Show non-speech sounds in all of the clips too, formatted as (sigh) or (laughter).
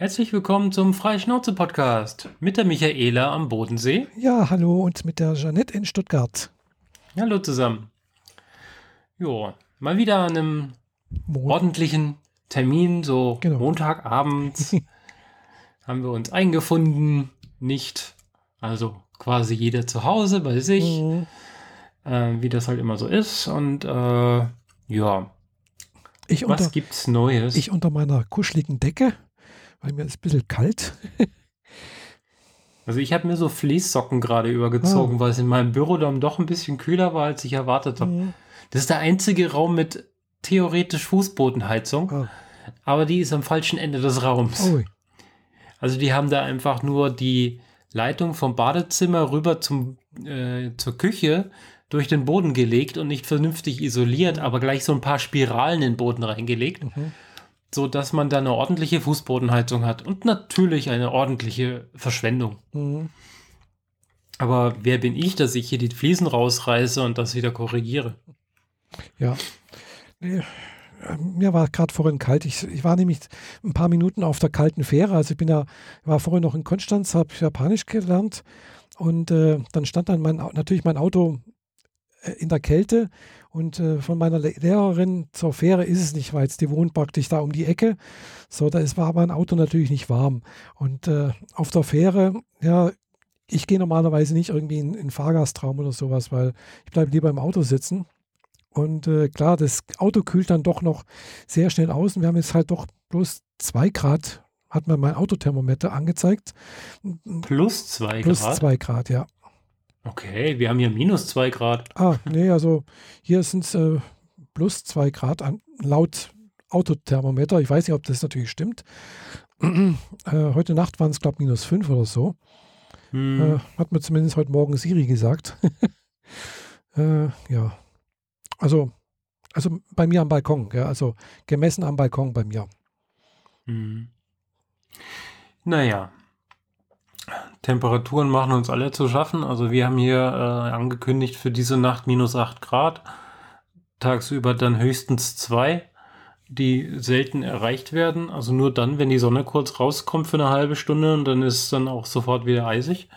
Herzlich willkommen zum Freischnauze-Podcast mit der Michaela am Bodensee. Ja, hallo und mit der Jeanette in Stuttgart. Hallo zusammen. Jo, mal wieder an einem Mon ordentlichen Termin, so genau. Montagabends (laughs) haben wir uns eingefunden. Nicht, also quasi jeder zu Hause bei sich, mhm. äh, wie das halt immer so ist. Und äh, ja, ich was unter, gibt's Neues? Ich unter meiner kuscheligen Decke weil mir ist ein bisschen kalt. (laughs) also ich habe mir so Fließsocken gerade übergezogen, ah. weil es in meinem Büro dann doch ein bisschen kühler war, als ich erwartet habe. Mhm. Das ist der einzige Raum mit theoretisch Fußbodenheizung, ah. aber die ist am falschen Ende des Raums. Oh. Also die haben da einfach nur die Leitung vom Badezimmer rüber zum, äh, zur Küche durch den Boden gelegt und nicht vernünftig isoliert, aber gleich so ein paar Spiralen in den Boden reingelegt. Mhm so dass man da eine ordentliche Fußbodenheizung hat und natürlich eine ordentliche Verschwendung. Mhm. Aber wer bin ich, dass ich hier die Fliesen rausreiße und das wieder korrigiere? Ja. Nee, mir war gerade vorhin kalt. Ich, ich, war nämlich ein paar Minuten auf der kalten Fähre. Also ich bin ja, war vorhin noch in Konstanz, habe Japanisch gelernt und äh, dann stand dann mein, natürlich mein Auto äh, in der Kälte und äh, von meiner Lehrerin zur Fähre ist es nicht weit. Die wohnt praktisch da um die Ecke. So, da ist, war mein Auto natürlich nicht warm. Und äh, auf der Fähre, ja, ich gehe normalerweise nicht irgendwie in, in Fahrgastraum oder sowas, weil ich bleibe lieber im Auto sitzen. Und äh, klar, das Auto kühlt dann doch noch sehr schnell aus. Und wir haben jetzt halt doch bloß zwei Grad, hat mir mein Autothermometer angezeigt. Plus zwei Grad? Plus zwei Grad, ja. Okay, wir haben hier minus zwei Grad. Ah, nee, also hier sind es äh, plus zwei Grad an, laut Autothermometer. Ich weiß nicht, ob das natürlich stimmt. äh, heute Nacht waren es, glaube ich, minus fünf oder so. Hm. Äh, hat mir zumindest heute Morgen Siri gesagt. (laughs) äh, ja. Also, also bei mir am Balkon, ja, also gemessen am Balkon bei mir. Hm. Naja, Temperaturen machen uns alle zu schaffen. Also wir haben hier äh, angekündigt für diese Nacht minus 8 Grad. Tagsüber dann höchstens 2, die selten erreicht werden. Also nur dann, wenn die Sonne kurz rauskommt für eine halbe Stunde und dann ist es dann auch sofort wieder eisig.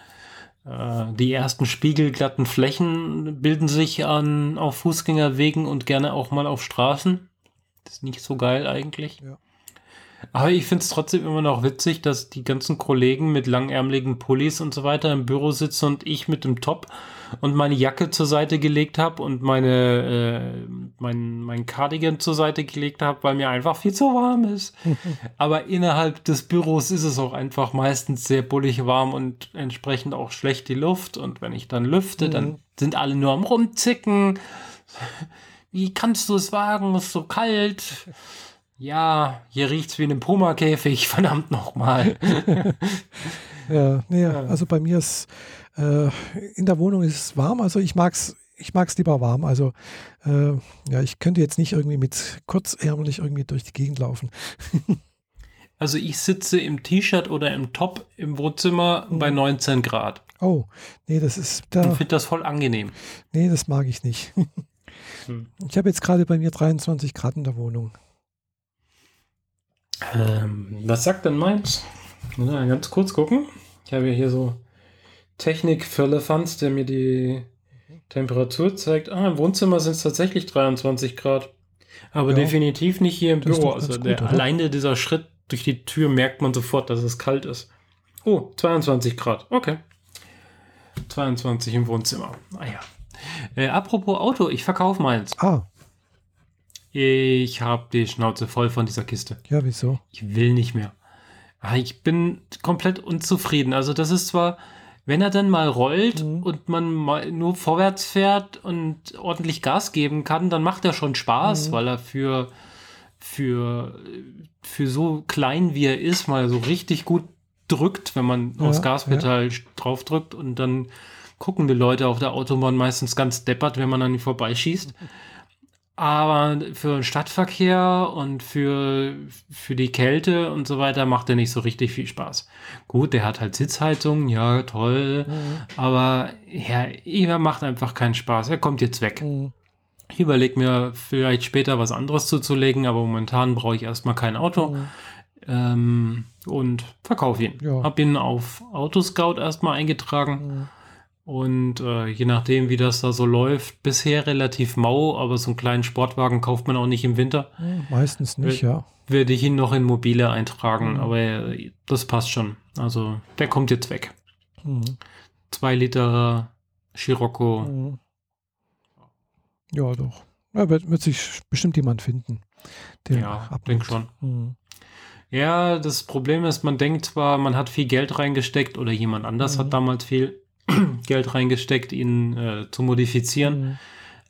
Äh, die ersten spiegelglatten Flächen bilden sich an, auf Fußgängerwegen und gerne auch mal auf Straßen. Das ist nicht so geil eigentlich. Ja. Aber ich finde es trotzdem immer noch witzig, dass die ganzen Kollegen mit langärmeligen Pullis und so weiter im Büro sitzen und ich mit dem Top und meine Jacke zur Seite gelegt habe und meine äh, mein, mein Cardigan zur Seite gelegt habe, weil mir einfach viel zu warm ist. (laughs) Aber innerhalb des Büros ist es auch einfach meistens sehr bullig warm und entsprechend auch schlecht die Luft. Und wenn ich dann lüfte, mhm. dann sind alle nur am rumzicken. Wie kannst du es wagen? Es ist so kalt. Ja, hier riecht es wie in einem Puma-Käfig, (laughs) verdammt nochmal. (laughs) ja, nee, ja, also bei mir ist äh, in der Wohnung ist es warm, also ich mag's, ich mag's lieber warm. Also äh, ja, ich könnte jetzt nicht irgendwie mit kurzärmlich irgendwie durch die Gegend laufen. (laughs) also ich sitze im T-Shirt oder im Top im Wohnzimmer mhm. bei 19 Grad. Oh, nee, das ist da. Ich finde das voll angenehm. Nee, das mag ich nicht. hm. Ich habe jetzt gerade bei mir 23 Grad in der Wohnung. Ähm, was sagt denn meins? Na, ganz kurz gucken. Ich habe hier so Technik für Elefants, der mir die Temperatur zeigt. Ah, im Wohnzimmer sind es tatsächlich 23 Grad. Aber ja, definitiv nicht hier im Büro. Also der, gut, alleine dieser Schritt durch die Tür merkt man sofort, dass es kalt ist. Oh, 22 Grad. Okay. 22 im Wohnzimmer. Ah ja. Äh, apropos Auto, ich verkaufe meins. Ah. Ich habe die Schnauze voll von dieser Kiste. Ja, wieso? Ich will nicht mehr. Ah, ich bin komplett unzufrieden. Also das ist zwar, wenn er dann mal rollt mhm. und man mal nur vorwärts fährt und ordentlich Gas geben kann, dann macht er schon Spaß, mhm. weil er für, für, für so klein wie er ist, mal so richtig gut drückt, wenn man ja, aufs Gaspedal ja. drauf drückt und dann gucken die Leute auf der Autobahn meistens ganz deppert, wenn man an ihn vorbeischießt. Aber für den Stadtverkehr und für, für die Kälte und so weiter macht er nicht so richtig viel Spaß. Gut, der hat halt Sitzheizung, ja, toll. Mhm. Aber ja, er macht einfach keinen Spaß. Er kommt jetzt weg. Mhm. Ich überlege mir vielleicht später was anderes zuzulegen, aber momentan brauche ich erstmal kein Auto. Mhm. Ähm, und verkaufe ihn. Ja. Hab ihn auf Autoscout erstmal eingetragen. Mhm. Und äh, je nachdem, wie das da so läuft, bisher relativ mau, aber so einen kleinen Sportwagen kauft man auch nicht im Winter. Meistens nicht, Äh, ja. Werde ich ihn noch in mobile eintragen, Mhm. aber äh, das passt schon. Also der kommt jetzt weg. Mhm. Zwei Liter Scirocco. Mhm. Ja, doch. Ja, wird, wird sich bestimmt jemand finden. Der Ja, abnimmt. denk schon. Mhm. Ja, das Problem ist, man denkt zwar, man hat viel Geld reingesteckt oder jemand anders Mhm. hat damals viel (clears throat) Geld reingesteckt, ihn äh, zu modifizieren, Mhm.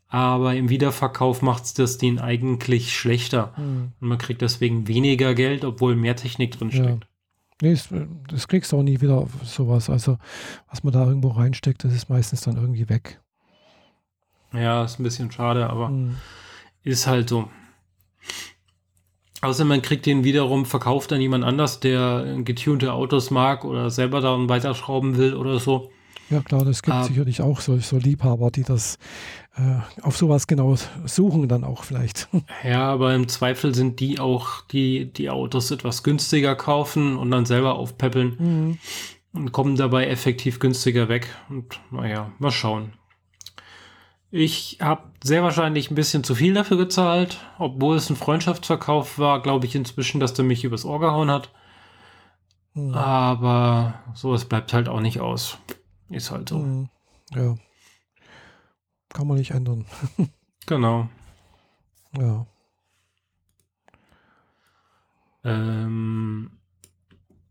aber im Wiederverkauf macht es das den eigentlich schlechter. Mhm. Und man kriegt deswegen weniger Geld, obwohl mehr Technik drin Ja. Nee, das, das kriegst du auch nie wieder sowas. Also, was man da irgendwo reinsteckt, das ist meistens dann irgendwie weg. Ja. ist ein bisschen schade, aber Mhm. ist halt so. Außer man kriegt den wiederum verkauft an jemand anders, der getunte Autos mag oder selber daran weiterschrauben will oder so. Ja, klar, das gibt Ah. sicherlich auch so, so Liebhaber, die das äh, auf sowas genau suchen, dann auch vielleicht. (laughs) Ja, aber im Zweifel sind die auch, die die Autos etwas günstiger kaufen und dann selber aufpäppeln Mhm. und kommen dabei effektiv günstiger weg. Und naja, mal schauen. Ich habe sehr wahrscheinlich ein bisschen zu viel dafür gezahlt, obwohl es ein Freundschaftsverkauf war, glaube ich inzwischen, dass der mich übers Ohr gehauen hat. Mhm. Aber sowas bleibt halt auch nicht aus. Ist halt so. Mhm. Ja. Kann man nicht ändern. (laughs) Genau. Ja. Ähm,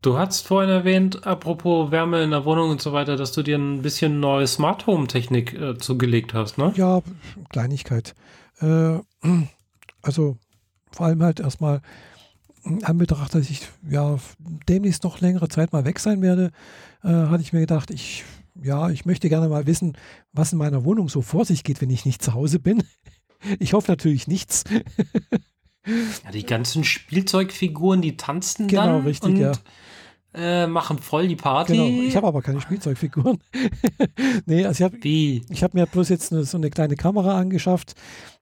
du hast vorhin erwähnt, apropos Wärme in der Wohnung und so weiter, dass du dir ein bisschen neue Smart Home Technik äh, zugelegt hast, ne? Ja, Kleinigkeit. Äh, (clears throat) also vor allem halt erstmal in Anbetracht, dass ich ja demnächst noch längere Zeit mal weg sein werde, äh, hatte ich mir gedacht, ich ja, ich möchte gerne mal wissen, was in meiner Wohnung so vor sich geht, wenn ich nicht zu Hause bin. Ich hoffe natürlich nichts. Ja, die ganzen Spielzeugfiguren, die tanzen Genau, dann richtig, und ja. äh, machen voll die Party. Genau. Ich habe aber keine Spielzeugfiguren. (laughs) nee, also ich habe habe mir bloß jetzt eine, so eine kleine Kamera angeschafft,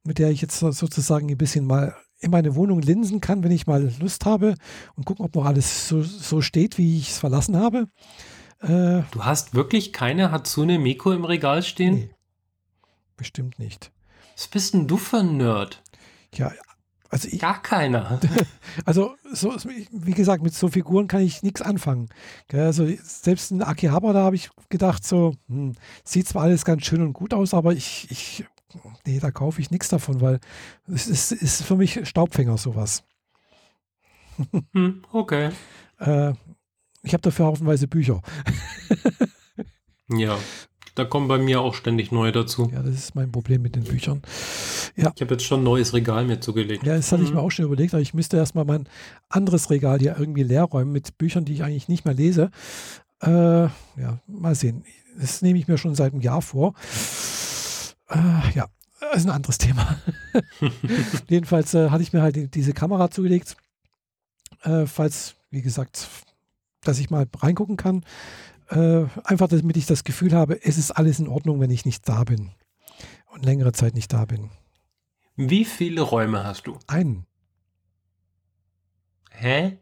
mit der ich jetzt so- sozusagen ein bisschen mal in meine Wohnung linsen kann, wenn ich mal Lust habe und gucken, ob noch alles so, so steht, wie ich es verlassen habe. Äh, Du hast wirklich keine Hatsune Miko im Regal stehen? nee, bestimmt nicht. Was bist denn du für ein Nerd? Ja, also ich, Gar keiner. (laughs) also so, wie gesagt, mit so Figuren kann ich nichts anfangen. Also selbst in Akihabara, da habe ich gedacht, so, hm, sieht zwar alles ganz schön und gut aus, aber ich, ich nee, da kaufe ich nichts davon, weil es ist, ist für mich Staubfänger sowas. Hm, okay. Äh, ich habe dafür haufenweise Bücher. Ja, da kommen bei mir auch ständig neue dazu. Ja, das ist mein Problem mit den Büchern. Ich habe jetzt schon ein neues Regal mir zugelegt. Ja, das hatte ich Mhm. mir auch schon überlegt, aber ich müsste erstmal mein anderes Regal hier irgendwie leer räumen mit Büchern, die ich eigentlich nicht mehr lese. Äh, ja, mal sehen. Das nehme ich mir schon seit einem Jahr vor. Äh, ja, das ist ein anderes Thema. (laughs) Jedenfalls äh, hatte ich mir halt die, diese Kamera zugelegt, äh, falls, wie gesagt, dass ich mal reingucken kann. Äh, einfach damit ich das Gefühl habe, es ist alles in Ordnung, wenn ich nicht da bin und längere Zeit nicht da bin. Wie viele Räume hast du? Einen. Hä?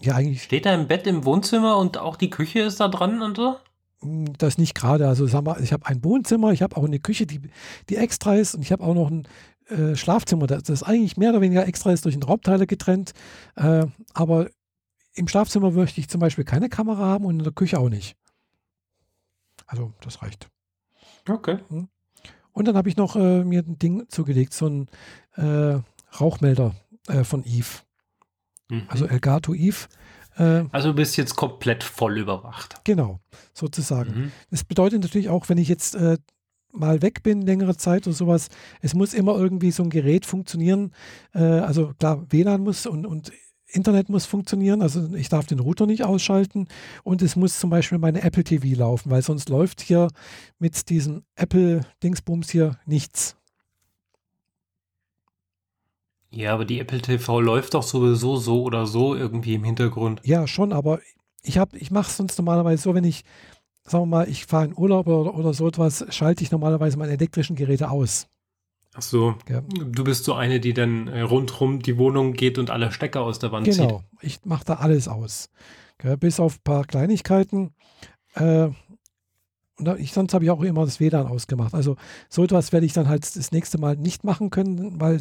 Ja, eigentlich Steht da ein Bett im Wohnzimmer und auch die Küche ist da dran und so? Mm, Das nicht gerade. Also sag mal, ich habe ein Wohnzimmer, ich habe auch eine Küche, die, die extra ist und ich habe auch noch ein äh, Schlafzimmer, das, das eigentlich mehr oder weniger extra ist durch einen Raumteile getrennt. Äh, aber im Schlafzimmer möchte ich zum Beispiel keine Kamera haben und in der Küche auch nicht. Also das reicht. Okay. Und dann habe ich noch äh, mir ein Ding zugelegt, so ein äh, Rauchmelder äh, von Eve. Mhm. Also Elgato Eve. Äh, Also du bist jetzt komplett voll überwacht. genau, sozusagen. Mhm. Das bedeutet natürlich auch, wenn ich jetzt äh, mal weg bin, längere Zeit oder sowas, es muss immer irgendwie so ein Gerät funktionieren. Äh, also klar, WLAN muss und, und Internet muss funktionieren, also ich darf den Router nicht ausschalten und es muss zum Beispiel meine Apple TV laufen, weil sonst läuft hier mit diesem Apple-Dingsbums hier nichts. Ja, aber die Apple TV läuft doch sowieso so oder so irgendwie im Hintergrund. Ja, schon, aber ich habe, ich mache es sonst normalerweise so, wenn ich, sagen wir mal, ich fahre in Urlaub oder, oder so etwas, schalte ich normalerweise meine elektrischen Geräte aus. Ach so. Ja. Du bist so eine, die dann äh, rundrum die Wohnung geht und alle Stecker aus der Wand zieht. Genau, ich mache da alles aus. Gell, bis auf ein paar Kleinigkeiten. Äh, und da- ich, sonst habe ich auch immer das WLAN ausgemacht. Also so etwas werde ich dann halt das nächste Mal nicht machen können, weil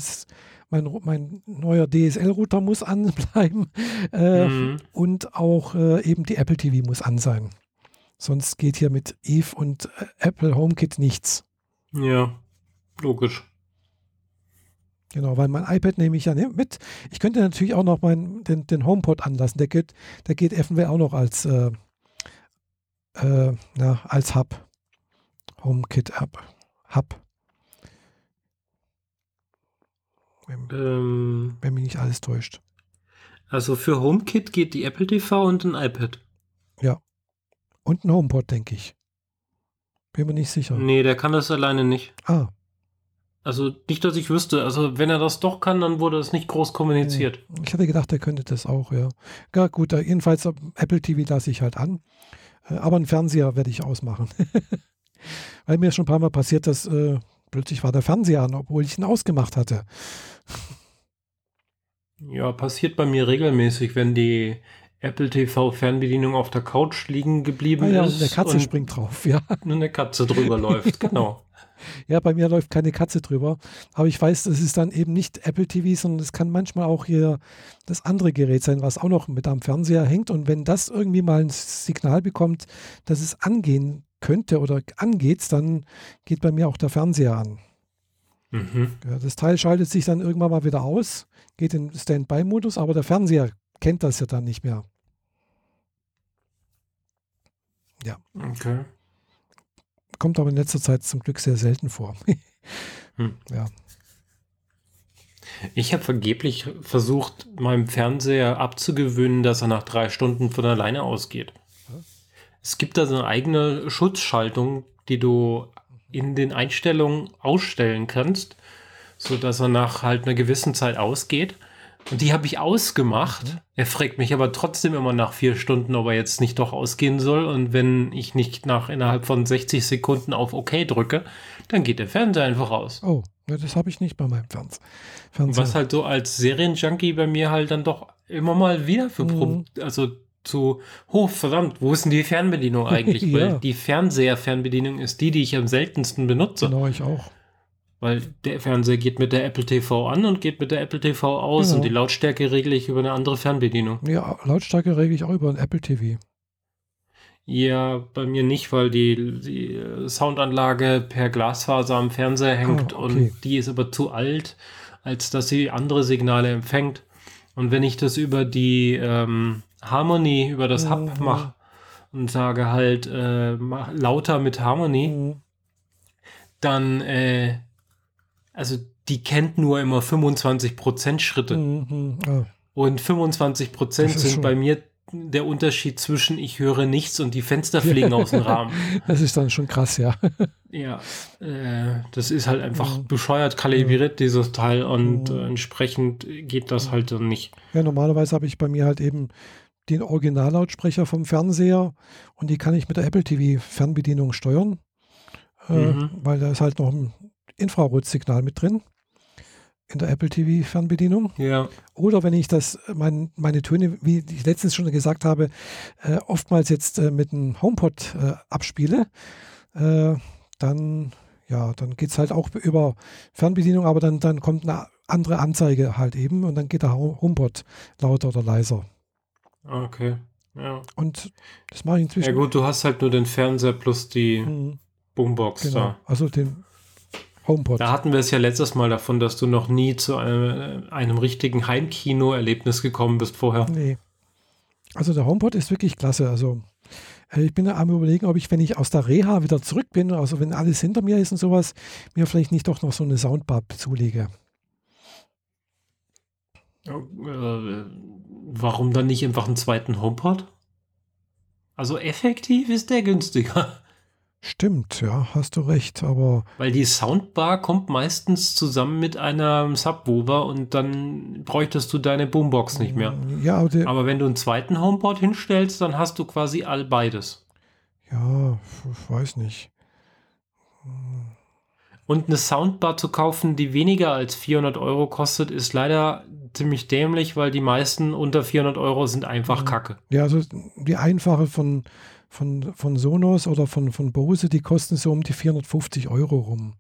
mein, mein neuer DSL-Router muss anbleiben (laughs) äh, Mhm. und auch äh, eben die Apple TV muss an sein. Sonst geht hier mit Eve und äh, Apple HomeKit nichts. Ja, logisch. Genau, weil mein iPad nehme ich ja ne- mit. Ich könnte natürlich auch noch meinen, den, den HomePod anlassen. Der geht, der geht eventuell auch noch als, äh, äh, na, als Hub. HomeKit Hub. Hub. Wenn, Ähm, wenn mich nicht alles täuscht. also für HomeKit geht die Apple TV und ein iPad. Und ein HomePod, denke ich. Bin mir nicht sicher. Nee, der kann das alleine nicht. Ah, Also nicht, dass ich wüsste. Also wenn er das doch kann, dann wurde es nicht groß kommuniziert. ich hatte gedacht, er könnte das auch, ja. Ja, gut, äh, jedenfalls äh, Apple TV lasse ich halt an. Äh, aber einen Fernseher werde ich ausmachen. (laughs) Weil mir schon ein paar Mal passiert, dass äh, plötzlich war der Fernseher an, obwohl ich ihn ausgemacht hatte. Ja, passiert bei mir regelmäßig, wenn die Apple TV Fernbedienung auf der Couch liegen geblieben Ah ja, ist und eine Katze und springt drauf, ja. nur eine Katze drüber (laughs) läuft. Genau. Ja, bei mir läuft keine Katze drüber. Aber ich weiß, das ist dann eben nicht Apple TV, sondern es kann manchmal auch hier das andere Gerät sein, was auch noch mit am Fernseher hängt. Und wenn das irgendwie mal ein Signal bekommt, dass es angehen könnte oder angeht, dann geht bei mir auch der Fernseher an. Mhm. Ja, das Teil schaltet sich dann irgendwann mal wieder aus, geht in Standby-Modus, aber der Fernseher kennt das ja dann nicht mehr. Okay. Kommt aber in letzter Zeit zum Glück sehr selten vor. (laughs) Hm. Ja. Ich habe vergeblich versucht, meinem Fernseher abzugewöhnen, dass er nach drei Stunden von alleine ausgeht. Es gibt da so eine eigene Schutzschaltung, die du in den Einstellungen ausstellen kannst, sodass er nach halt einer gewissen Zeit ausgeht. Und die habe ich ausgemacht. Er fragt mich aber trotzdem immer nach vier Stunden, ob er jetzt nicht doch ausgehen soll. Und wenn ich nicht nach innerhalb von 60 Sekunden auf OK drücke, dann geht der Fernseher einfach aus. Oh, das habe ich nicht bei meinem Ferns Fernseher. Was halt so als Serienjunkie bei mir halt dann doch immer mal wieder für Mhm. also zu hoch, verdammt, wo ist denn die Fernbedienung (laughs) eigentlich? Ja. Weil die Fernseher-Fernbedienung ist die, die ich am seltensten benutze. Genau, ich auch. Weil der Fernseher geht mit der Apple TV an und geht mit der Apple TV aus Genau. und die Lautstärke regle ich über eine andere Fernbedienung. Ja, Lautstärke regle ich auch über ein Apple TV. Ja, bei mir nicht, weil die, die Soundanlage per Glasfaser am Fernseher hängt Ah, okay. und die ist aber zu alt, als dass sie andere Signale empfängt. Und wenn ich das über die ähm, Harmony, über das Hub Mhm. mache und sage halt äh, mach lauter mit Harmony, Mhm. dann, äh, also die kennt nur immer 25% Schritte. Mhm. Ah, Und 25 Prozent Das ist sind schon- bei mir der Unterschied zwischen ich höre nichts und die Fenster fliegen aus dem Rahmen. (laughs) das ist dann schon krass, ja. (laughs) Ja, äh, das ist halt einfach Mhm. bescheuert kalibriert, dieses Teil, und Mhm. äh, entsprechend geht das halt dann nicht. Ja, normalerweise habe ich bei mir halt eben den Originallautsprecher vom Fernseher und die kann ich mit der Apple TV Fernbedienung steuern, äh, Mhm. weil da ist halt noch ein Infrarotsignal mit drin in der Apple TV Fernbedienung. Ja, Oder wenn ich das, mein, meine Töne, wie ich letztens schon gesagt habe, äh, oftmals jetzt äh, mit einem HomePod äh, abspiele, äh, dann, ja, dann geht es halt auch über Fernbedienung, aber dann, dann kommt eine andere Anzeige halt eben und dann geht der Ho- HomePod lauter oder leiser. okay. Ja. Und das mache ich inzwischen. ja gut, du hast halt nur den Fernseher plus die Mhm, Boombox genau. da. Also den HomePod. Da hatten wir es ja letztes Mal davon, dass du noch nie zu einem, einem richtigen Heimkino-Erlebnis gekommen bist vorher. Nee. Also der HomePod ist wirklich klasse. Also äh, ich bin da am überlegen, ob ich, wenn ich aus der Reha wieder zurück bin, also wenn alles hinter mir ist und sowas, mir vielleicht nicht doch noch so eine Soundbar zulege. Äh, warum dann nicht einfach einen zweiten HomePod? Also effektiv ist der günstiger. Stimmt, ja, hast du recht, aber Weil die Soundbar kommt meistens zusammen mit einem Subwoofer und dann bräuchtest du deine Boombox nicht mehr. ja, aber Aber wenn du einen zweiten HomePod hinstellst, dann hast du quasi all beides. ja, ich weiß nicht. Und eine Soundbar zu kaufen, die weniger als 400 Euro kostet, ist leider ziemlich dämlich, weil die meisten unter 400 Euro sind einfach Mhm. Kacke. Ja, also die einfache von, von, von Sonos oder von, von Bose, die kosten so um die 450 Euro rum.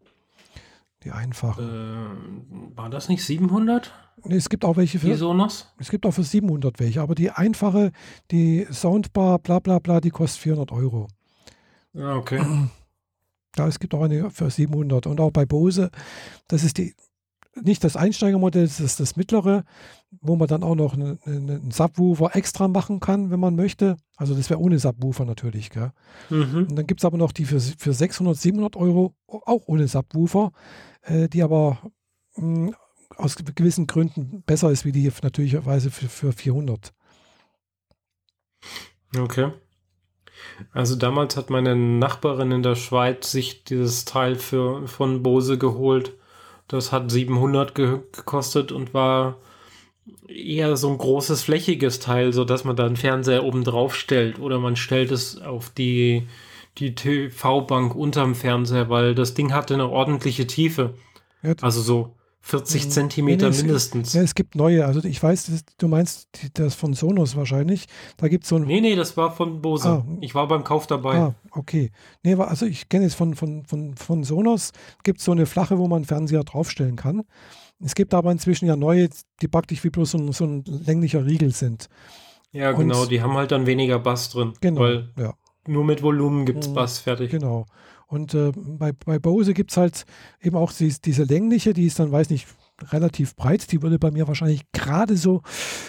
Die einfache. Äh, war das nicht 700, Nee, es gibt auch welche die für, Sonos? es gibt auch für 700 welche, aber die einfache, die Soundbar, bla bla bla, die kostet 400 Euro. Ja, okay. (clears throat) Ja, es gibt auch eine für 700 und auch bei Bose, das ist die, nicht das Einsteigermodell, das ist das mittlere, wo man dann auch noch eine- eine- einen Subwoofer extra machen kann, wenn man möchte. Also das wäre ohne Subwoofer natürlich. Gell? Mhm. Und dann gibt es aber noch die für, für 600, 700 Euro, auch ohne Subwoofer, äh, die aber mh, aus gewissen Gründen besser ist, wie die natürlicherweise für, für 400. Okay. Also damals hat meine Nachbarin in der Schweiz sich dieses Teil für, von Bose geholt. Das hat 700 ge gekostet und war eher so ein großes flächiges Teil, so dass man da einen Fernseher oben drauf stellt oder man stellt es auf die, die TV-Bank unterm Fernseher, weil das Ding hatte eine ordentliche Tiefe. Ja, Also so 40 Mhm. Zentimeter Nee, nee, es- mindestens. Ja, es gibt neue, also ich weiß, das, du meinst das von Sonos wahrscheinlich. Da gibt es so ein Nee, nee, das war von Bose. Ah. Ich war beim Kauf dabei. Ah, okay. Nee, also ich kenne es von, von, von, von Sonos, gibt es so eine flache, wo man Fernseher draufstellen kann. Es gibt aber inzwischen ja neue, die praktisch wie bloß so ein, so ein länglicher Riegel sind. Ja, Und- genau, die haben halt dann weniger Bass drin. Genau. Weil ja, nur mit Volumen gibt's Mhm, Bass fertig. genau. Und äh, bei, bei Bose gibt es halt eben auch dies, diese längliche, die ist dann, weiß nicht, relativ breit. Die würde bei mir wahrscheinlich gerade so,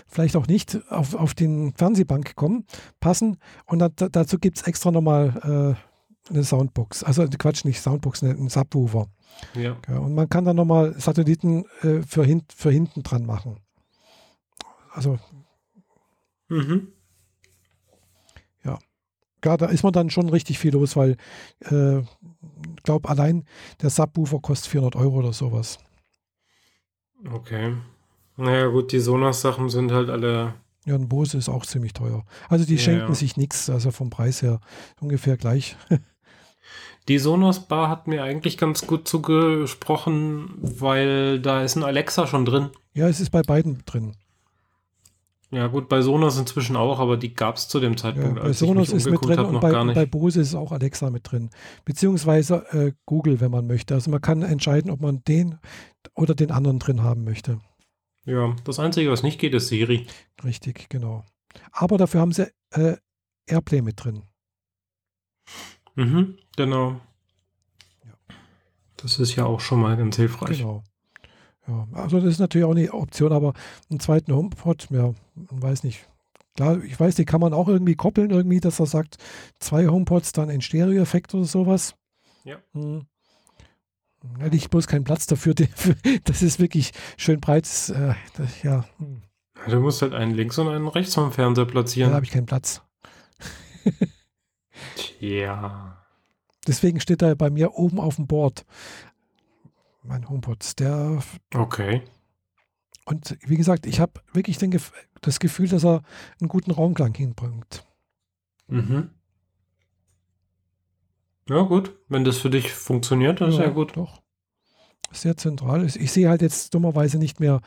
vielleicht auch nicht, auf, auf den Fernsehbank kommen, passen. Und da, da, dazu gibt es extra nochmal äh, eine Soundbox. Also Quatsch, nicht Soundbox, einen Subwoofer. Ja. Ja, und man kann dann nochmal Satelliten äh, für, hin, für hinten dran machen. Also Mhm. klar, da ist man dann schon richtig viel los, weil äh, ich glaube, allein der Subwoofer kostet 400 Euro oder sowas. Okay. Naja, gut, die Sonos-Sachen sind halt alle. Ja, ein Bose ist auch ziemlich teuer. Also die Ja, schenken ja. sich nichts, also vom Preis her ungefähr gleich. (laughs) Die Sonos-Bar hat mir eigentlich ganz gut zugesprochen, weil da ist ein Alexa schon drin. Ja, es ist bei beiden drin. Ja, gut, bei Sonos inzwischen auch, aber die gab's zu dem Ja, Zeitpunkt, bei als Sonos ist mit drin habe, und noch bei, gar und nicht. bei Bose ist auch Alexa mit drin. Beziehungsweise äh, Google, wenn man möchte. Also man kann entscheiden, ob man den oder den anderen drin haben möchte. ja, das Einzige, was nicht geht, ist Siri. Richtig, genau. Aber dafür haben sie äh, Airplay mit drin. Mhm, genau. Ja. Das ist ja auch schon mal ganz hilfreich. Genau. Ja, also das ist natürlich auch eine Option, aber einen zweiten HomePod, ja, man weiß nicht. Klar, ich weiß, die kann man auch irgendwie koppeln, irgendwie, dass er sagt, zwei HomePods, dann ein Stereo-Effekt oder sowas. Ja. Hm. Hätte ich bloß keinen Platz dafür. (laughs) Das ist wirklich schön breit. das, Äh, das, ja, hm. Du musst halt einen links und einen rechts vom Fernseher da platzieren. habe ich keinen Platz. (laughs) Ja. Deswegen steht er bei mir oben auf dem Board. Mein HomePod. Der Okay. Und wie gesagt, ich habe wirklich den, das Gefühl, dass er einen guten Raumklang hinbringt. Mhm. Ja, gut. Wenn das für dich funktioniert, dann ist ja gut. Doch. Sehr zentral. ist. Ich sehe halt jetzt dummerweise nicht mehr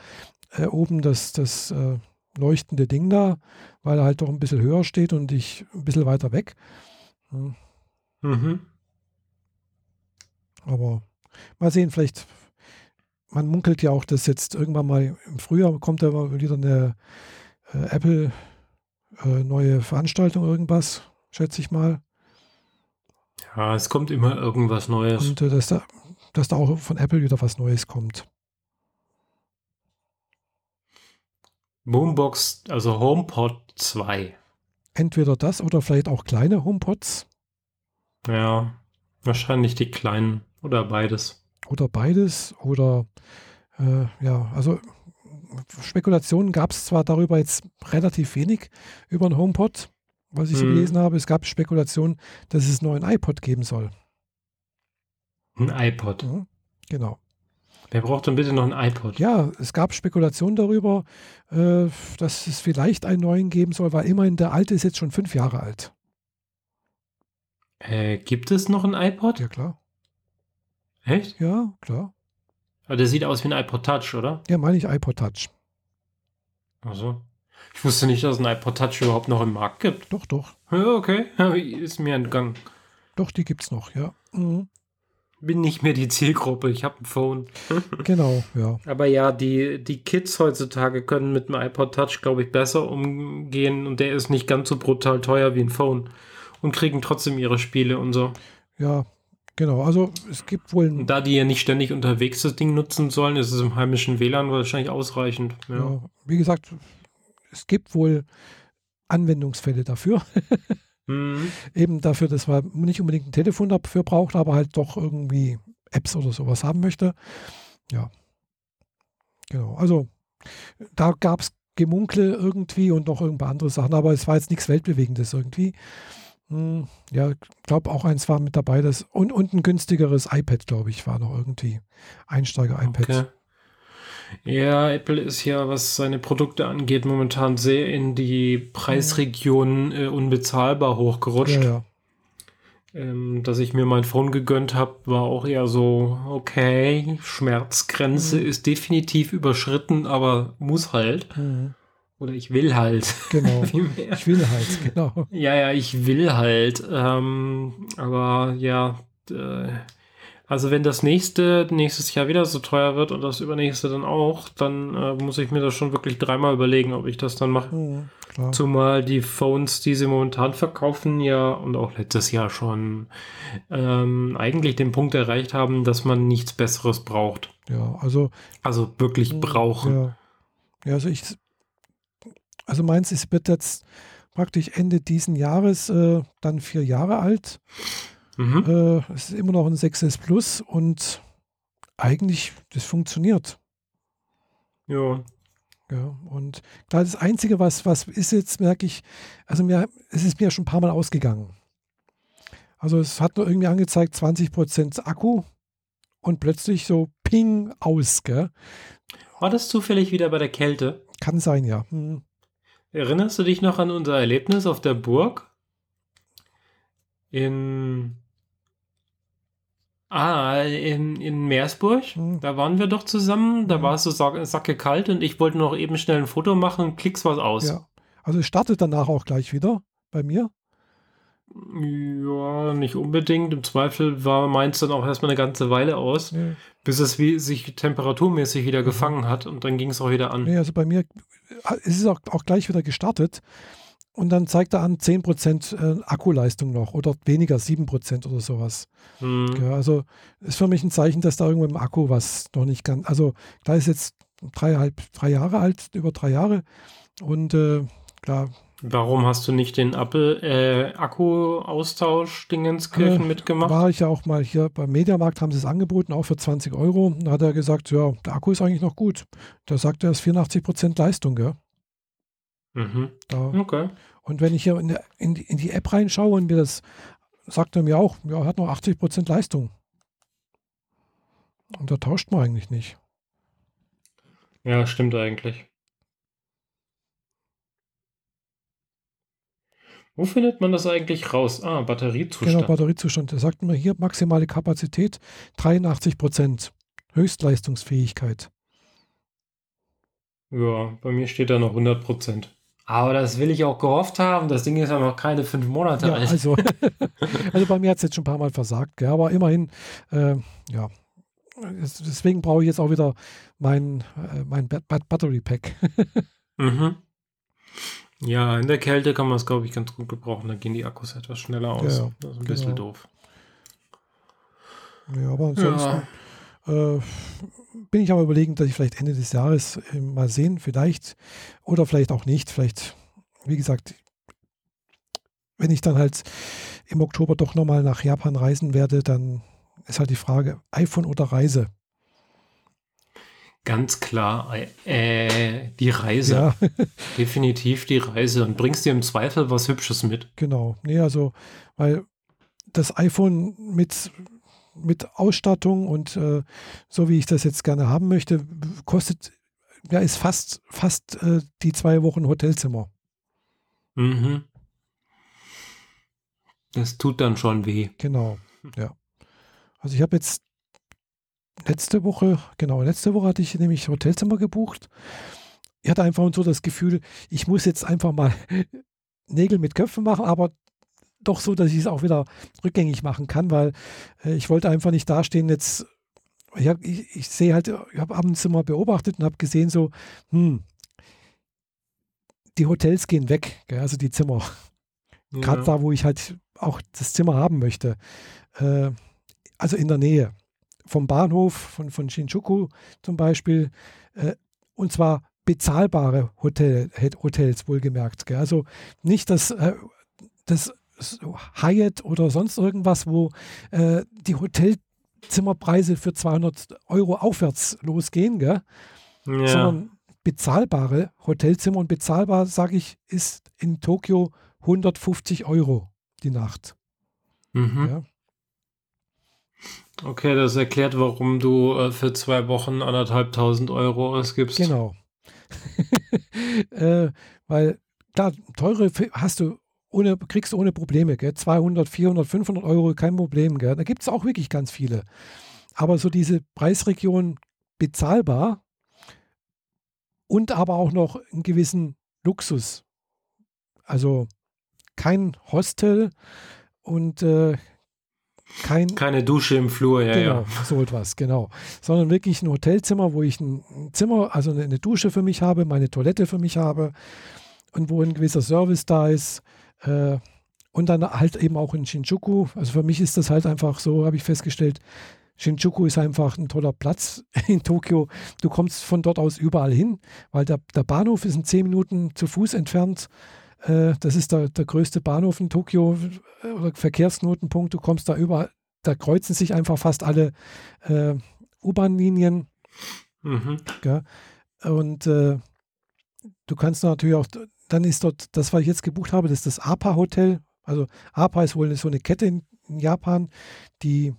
äh, oben das, das äh, leuchtende Ding da, weil er halt doch ein bisschen höher steht und ich ein bisschen weiter weg. Hm, Mhm. Aber mal sehen, vielleicht, man munkelt ja auch, dass jetzt irgendwann mal im Frühjahr kommt da wieder eine äh, Apple äh, neue Veranstaltung, irgendwas, schätze ich mal. Ja, es kommt immer irgendwas Neues. Und äh, dass, da, dass da auch von Apple wieder was Neues kommt. Boombox, also HomePod 2. Entweder das oder vielleicht auch kleine HomePods Ja, wahrscheinlich die kleinen oder beides. oder beides. Oder äh, ja, also Spekulationen gab es zwar darüber jetzt relativ wenig über einen HomePod, was ich so Mhm. gelesen habe. Es gab Spekulationen, dass es einen neuen iPod geben soll. Ein iPod. Mhm. Genau. Wer braucht denn bitte noch ein iPod? Ja, es gab Spekulationen darüber, äh, dass es vielleicht einen neuen geben soll, weil immerhin der alte ist jetzt schon fünf Jahre alt. Äh, gibt es noch ein iPod? Ja, klar. Echt? Ja, klar. Aber der sieht aus wie ein iPod Touch, oder? Ja, meine ich iPod Touch. Also. Ich wusste nicht, dass es ein iPod Touch überhaupt noch im Markt gibt. Doch, doch. Ja, okay. (laughs) Ist mir entgangen. Doch, die gibt's noch, ja. Mhm. Bin nicht mehr die Zielgruppe. Ich habe ein Phone. (laughs) Genau, ja. Aber ja, die, die Kids heutzutage können mit dem iPod Touch, glaube ich, besser umgehen und der ist nicht ganz so brutal teuer wie ein Phone und kriegen trotzdem ihre Spiele und so. Ja, genau. Also es gibt wohl. Und da die ja nicht ständig unterwegs das Ding nutzen sollen, ist es im heimischen WLAN wahrscheinlich ausreichend. Ja. ja, wie gesagt, es gibt wohl Anwendungsfälle dafür. (laughs) Mhm. Eben dafür, dass man nicht unbedingt ein Telefon dafür braucht, aber halt doch irgendwie Apps oder sowas haben möchte. Ja. Genau. Also da gab es Gemunkle irgendwie und noch irgendwo andere Sachen, aber es war jetzt nichts Weltbewegendes irgendwie. Hm, ja, glaube auch eins war mit dabei, das und, und ein günstigeres iPad, glaube ich, war noch irgendwie. Einsteiger-iPad. Okay. Ja, Apple ist ja, was seine Produkte angeht, momentan sehr in die Preisregion äh, unbezahlbar hochgerutscht. Ja, ja. Ähm, dass ich mir mein Phone gegönnt habe, war auch eher so, okay, Schmerzgrenze Mhm. ist definitiv überschritten, aber muss halt. Mhm. Oder ich will halt. (laughs) Genau. Ich will halt, genau. Ja, ja, ich will halt. Ähm, aber ja, äh, also wenn das nächste nächstes Jahr wieder so teuer wird und das übernächste dann auch, dann äh, muss ich mir das schon wirklich dreimal überlegen, ob ich das dann mache. Mhm. Zumal die Phones, die sie momentan verkaufen, ja und auch letztes Jahr schon ähm, eigentlich den Punkt erreicht haben, dass man nichts Besseres braucht. Ja, also Also wirklich brauchen. Ja. ja, also ich, also meins ist, wird jetzt praktisch Ende diesen Jahres äh, dann vier Jahre alt. Mhm. Äh, es ist immer noch ein 6S Plus und eigentlich, das funktioniert. Ja. Ja, und klar, das Einzige, was, was ist jetzt, merke ich, also mir, es ist mir schon ein paar Mal ausgegangen. Also es hat nur irgendwie angezeigt 20% Akku und plötzlich so Ping aus, gell? War das zufällig wieder bei der Kälte? Kann sein, ja. Hm. Erinnerst du dich noch an unser Erlebnis auf der Burg? In. Ah, in, in Meersburg. Hm. Da waren wir doch zusammen. Da Mhm. war es so sack- sacke kalt und ich wollte noch eben schnell ein Foto machen und klicks was aus. Ja. Also es startet danach auch gleich wieder bei mir. Ja, nicht unbedingt. Im Zweifel war meins dann auch erstmal eine ganze Weile aus, Nee, bis es wie, sich temperaturmäßig wieder gefangen hat und dann ging es auch wieder an. nee, also bei mir äh, es ist auch, auch gleich wieder gestartet. Und dann zeigt er an 10% äh, Akkuleistung noch oder weniger, 7% oder sowas. Hm. Ja, also ist für mich ein Zeichen, dass da irgendwo im Akku was noch nicht ganz. Also da ist jetzt dreieinhalb, drei Jahre alt, über drei Jahre. Und äh, klar, Warum hast du nicht den Apple äh, Akku-Austausch-Dingenskirchen Äh, mitgemacht? war ich ja auch mal hier beim Mediamarkt, haben sie es angeboten, auch für 20 Euro. Da hat er gesagt, ja, der Akku ist eigentlich noch gut. Da sagt er, es ist 84% Leistung, gell? Mhm. Da, Okay. Und wenn ich hier in, der, in, die, in die App reinschaue und mir das, sagt er mir auch, ja, er hat noch 80% Leistung. Und da tauscht man eigentlich nicht. Ja, stimmt eigentlich. Wo findet man das eigentlich raus? Ah, Batteriezustand. Genau, Batteriezustand. Er sagt mir hier maximale Kapazität 83%. Höchstleistungsfähigkeit. ja, bei mir steht da noch 100%. Aber das will ich auch gehofft haben. Das Ding ist ja noch keine fünf Monate Ja, alt. also, (laughs) also bei mir hat es jetzt schon ein paar Mal versagt, gell, aber immerhin, äh, ja. Es- Deswegen brauche ich jetzt auch wieder mein, äh, mein Ba- Ba- Battery Pack. (laughs) Mhm. Ja, in der Kälte kann man es, glaube ich, ganz gut gebrauchen. Da gehen die Akkus etwas schneller aus. Ja, das ist ein bisschen genau. doof. Ja, aber ansonsten äh, bin ich aber überlegen, dass ich vielleicht Ende des Jahres äh, mal sehen, vielleicht oder vielleicht auch nicht. Vielleicht, wie gesagt, wenn ich dann halt im Oktober doch nochmal nach Japan reisen werde, dann ist halt die Frage, iPhone oder Reise. Ganz klar, äh, die Reise. Ja, (laughs) Definitiv die Reise. Und bringst dir im Zweifel was Hübsches mit. genau. Nee, also, weil das iPhone mit, mit Ausstattung und äh, so wie ich das jetzt gerne haben möchte, kostet, ja, ist fast, fast äh, die zwei Wochen Hotelzimmer. Mhm. Das tut dann schon weh. Genau, ja. Also ich habe jetzt letzte Woche, genau, letzte Woche hatte ich nämlich Hotelzimmer gebucht. Ich hatte einfach so das Gefühl, ich muss jetzt einfach mal (laughs) Nägel mit Köpfen machen, aber doch so, dass ich es auch wieder rückgängig machen kann, weil äh, ich wollte einfach nicht dastehen, jetzt, ich, ich, ich sehe halt, ich habe abends immer beobachtet und habe gesehen so, hm, die Hotels gehen weg, gell, also die Zimmer. Ja. Gerade da, wo ich halt auch das Zimmer haben möchte. Äh, also in der Nähe vom Bahnhof, von, von Shinjuku zum Beispiel. Äh, und zwar bezahlbare Hotel, Hotels, wohlgemerkt. Gell? Also nicht das, äh, das Hyatt oder sonst irgendwas, wo äh, die Hotelzimmerpreise für 200 Euro aufwärts losgehen? Ja. sondern bezahlbare Hotelzimmer. Und bezahlbar, sage ich, ist in Tokio 150 Euro die Nacht. Mhm. Ja. Okay, das erklärt, warum du äh, für zwei Wochen anderthalbtausend Euro ausgibst. Genau. (laughs) äh, weil, klar, teure hast du ohne, kriegst du ohne Probleme, gell? 200, 400, 500 Euro, kein Problem, gell? Da gibt es auch wirklich ganz viele. Aber so diese Preisregion bezahlbar und aber auch noch einen gewissen Luxus. Also kein Hostel und äh, kein, Keine Dusche im Flur, ja, genau, ja. so etwas, genau. Sondern wirklich ein Hotelzimmer, wo ich ein Zimmer, also eine Dusche für mich habe, meine Toilette für mich habe und wo ein gewisser Service da ist. Äh, und dann halt eben auch in Shinjuku. Also für mich ist das halt einfach so, habe ich festgestellt, Shinjuku ist einfach ein toller Platz (laughs) in Tokio. Du kommst von dort aus überall hin, weil der, der Bahnhof ist in zehn Minuten zu Fuß entfernt. Äh, das ist der, der größte Bahnhof in Tokio äh, oder Verkehrsknotenpunkt. Du kommst da überall, da kreuzen sich einfach fast alle äh, U-Bahn-Linien. Mhm. Ja. Und äh, du kannst natürlich auch, dann ist dort, das, was ich jetzt gebucht habe, das ist das APA-Hotel. Also APA ist wohl so eine Kette in, in Japan, die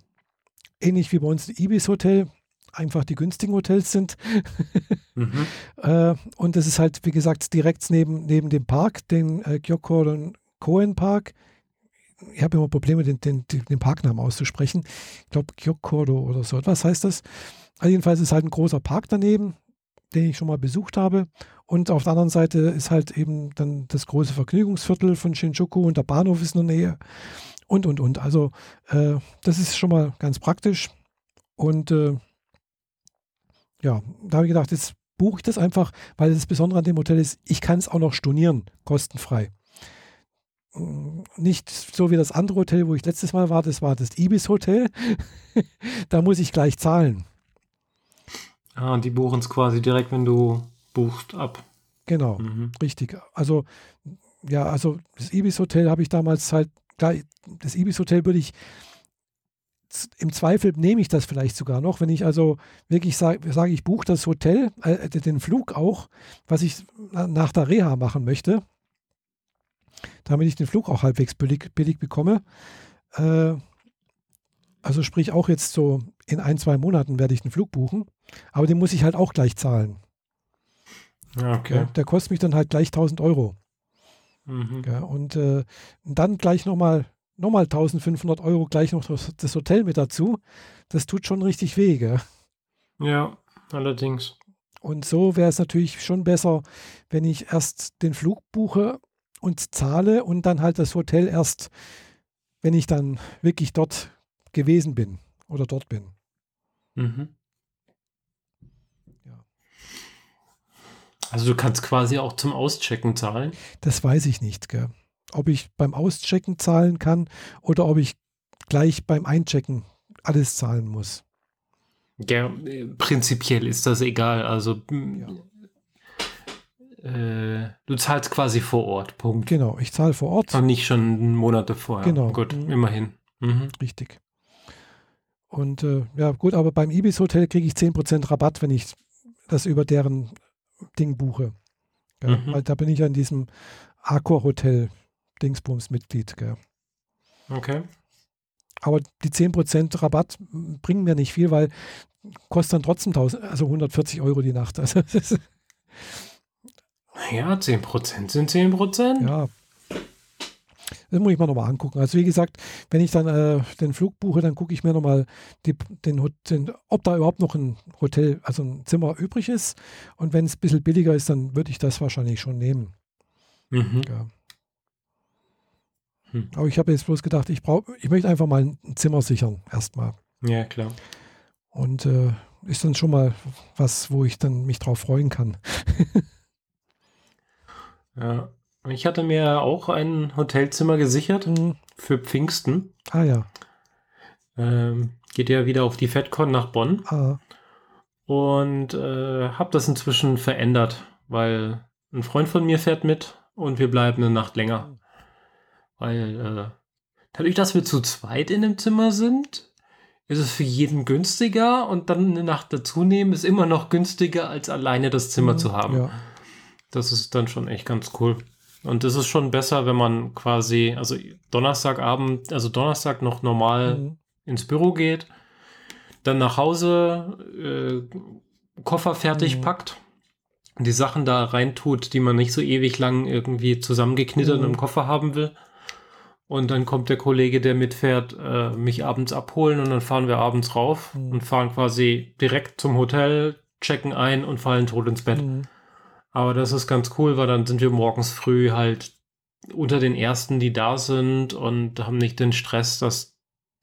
ähnlich wie bei uns das Ibis-Hotel einfach die günstigen Hotels sind. (laughs) mhm. äh, und das ist halt, wie gesagt, direkt neben, neben dem Park, den äh, Gyokoren Koen Park. Ich habe immer Probleme, den, den, den Parknamen auszusprechen. Ich glaube, Gyokoro oder so. Was heißt das? Also jedenfalls ist halt ein großer Park daneben, den ich schon mal besucht habe. Und auf der anderen Seite ist halt eben dann das große Vergnügungsviertel von Shinjuku und der Bahnhof ist in der Nähe. Und, und, und. Also, äh, das ist schon mal ganz praktisch. Und äh, ja, da habe ich gedacht, jetzt buche ich das einfach, weil das Besondere an dem Hotel ist, ich kann es auch noch stornieren, kostenfrei. Nicht so wie das andere Hotel, wo ich letztes Mal war, das war das Ibis Hotel. (laughs) da muss ich gleich zahlen. Ah, die buchen es quasi direkt, wenn du buchst, ab. Genau, mhm. richtig. Also, ja, also das Ibis Hotel habe ich damals halt, das Ibis Hotel würde ich im Zweifel nehme ich das vielleicht sogar noch, wenn ich also wirklich sage, sag, ich buche das Hotel, äh, den Flug auch, was ich nach der Reha machen möchte, damit ich den Flug auch halbwegs billig, billig bekomme. Äh, also sprich auch jetzt so in ein, zwei Monaten werde ich den Flug buchen, aber den muss ich halt auch gleich zahlen. Ja, okay. Ja, der kostet mich dann halt gleich 1000 Euro. Mhm. Ja, und äh, dann gleich nochmal nochmal 1500 Euro gleich noch das, das, Hotel mit dazu. Das tut schon richtig weh, gell? Ja, allerdings. Und so wäre es natürlich schon besser, wenn ich erst den Flug buche und zahle und dann halt das Hotel erst, wenn ich dann wirklich dort gewesen bin oder dort bin. Mhm. Ja. Also du kannst quasi auch zum Auschecken zahlen? Das weiß ich nicht, gell? Ob ich beim Auschecken zahlen kann oder ob ich gleich beim Einchecken alles zahlen muss. Ja, prinzipiell ist das egal. Also ja. äh, du zahlst quasi vor Ort. Punkt. Genau, ich zahle vor Ort. Und nicht schon Monate vorher. Genau. Gut, mhm. immerhin. Mhm. Richtig. Und äh, ja, gut, aber beim Ibis Hotel kriege ich 10% Rabatt, wenn ich das über deren Ding buche. Ja, mhm. Weil da bin ich ja in diesem Accor Hotel Dingsbums-Mitglied. Okay. Aber die 10% Rabatt bringen mir nicht viel, weil kostet dann trotzdem 1000, also 140 Euro die Nacht. (laughs) Also ja, 10% sind 10%. Ja. Das muss ich mir nochmal angucken. Also wie gesagt, wenn ich dann äh, den Flug buche, dann gucke ich mir nochmal, den, den, ob da überhaupt noch ein Hotel, also ein Zimmer übrig ist. Und wenn es ein bisschen billiger ist, dann würde ich das wahrscheinlich schon nehmen. Mhm. Ja. Hm. Aber ich habe jetzt bloß gedacht, ich brauche, ich möchte einfach mal ein Zimmer sichern, erstmal. Ja, klar. Und äh, ist dann schon mal was, wo ich dann mich drauf freuen kann. (laughs) ja. Ich hatte mir auch ein Hotelzimmer gesichert mhm. für Pfingsten. Ah ja. Ähm, geht ja wieder auf die FedCon nach Bonn. Ah. Und äh, habe das inzwischen verändert, weil ein Freund von mir fährt mit und wir bleiben eine Nacht länger. Weil äh, dadurch, dass wir zu zweit in dem Zimmer sind, ist es für jeden günstiger und dann eine Nacht dazu nehmen ist immer noch günstiger, als alleine das Zimmer mhm, zu haben. Ja. Das ist dann schon echt ganz cool. Und es ist schon besser, wenn man quasi, also Donnerstagabend, also Donnerstag noch normal mhm. ins Büro geht, dann nach Hause äh, Koffer fertig mhm. packt, die Sachen da reintut, die man nicht so ewig lang irgendwie zusammengeknittert mhm. im Koffer haben will. Und dann kommt der Kollege, der mitfährt, äh, mich abends abholen und dann fahren wir abends rauf mhm. und fahren quasi direkt zum Hotel, checken ein und fallen tot ins Bett. Mhm. Aber das ist ganz cool, weil dann sind wir morgens früh halt unter den ersten, die da sind und haben nicht den Stress, dass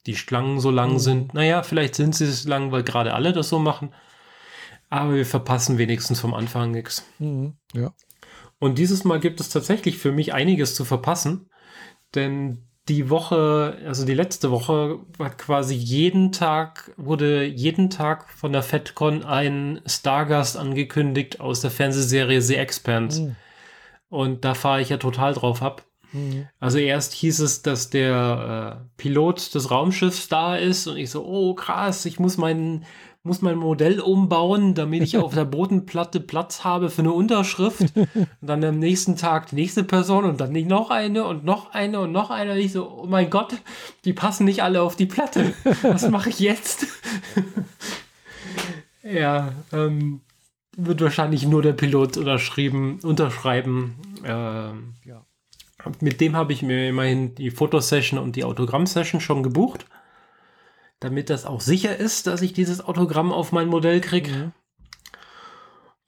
die Schlangen so lang mhm. sind. Naja, vielleicht sind sie es lang, weil gerade alle das so machen. Aber wir verpassen wenigstens vom Anfang nichts. Mhm. Ja. Und dieses Mal gibt es tatsächlich für mich einiges zu verpassen, denn die Woche, also die letzte Woche, hat quasi jeden Tag, wurde jeden Tag von der FedCon ein Stargast angekündigt aus der Fernsehserie The Expanse. Mhm. Und da fahre ich ja total drauf ab. Mhm. Also erst hieß es, dass der äh, Pilot des Raumschiffs da ist und ich so, oh krass, ich muss meinen muss mein Modell umbauen, damit ich auf der (laughs) Bodenplatte Platz habe für eine Unterschrift. Und dann am nächsten Tag die nächste Person und dann noch eine und noch eine und noch eine. Und ich so, oh mein Gott, die passen nicht alle auf die Platte. Was mache ich jetzt? (laughs) ja, ähm, wird wahrscheinlich nur der Pilot unterschrieben, unterschreiben. Ähm, ja. Mit dem habe ich mir immerhin die Fotosession und die Autogramm-Session schon gebucht damit das auch sicher ist, dass ich dieses Autogramm auf mein Modell kriege. Mhm.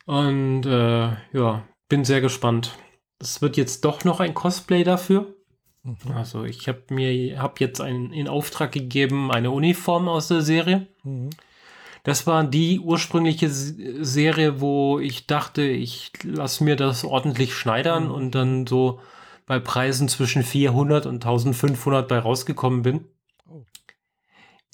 Und äh, ja, bin sehr gespannt. Es wird jetzt doch noch ein Cosplay dafür. Mhm. Also ich habe mir hab jetzt einen in Auftrag gegeben, eine Uniform aus der Serie. Mhm. Das war die ursprüngliche Serie, wo ich dachte, ich lasse mir das ordentlich schneidern mhm. und dann so bei Preisen zwischen 400 und 1500 bei rausgekommen bin.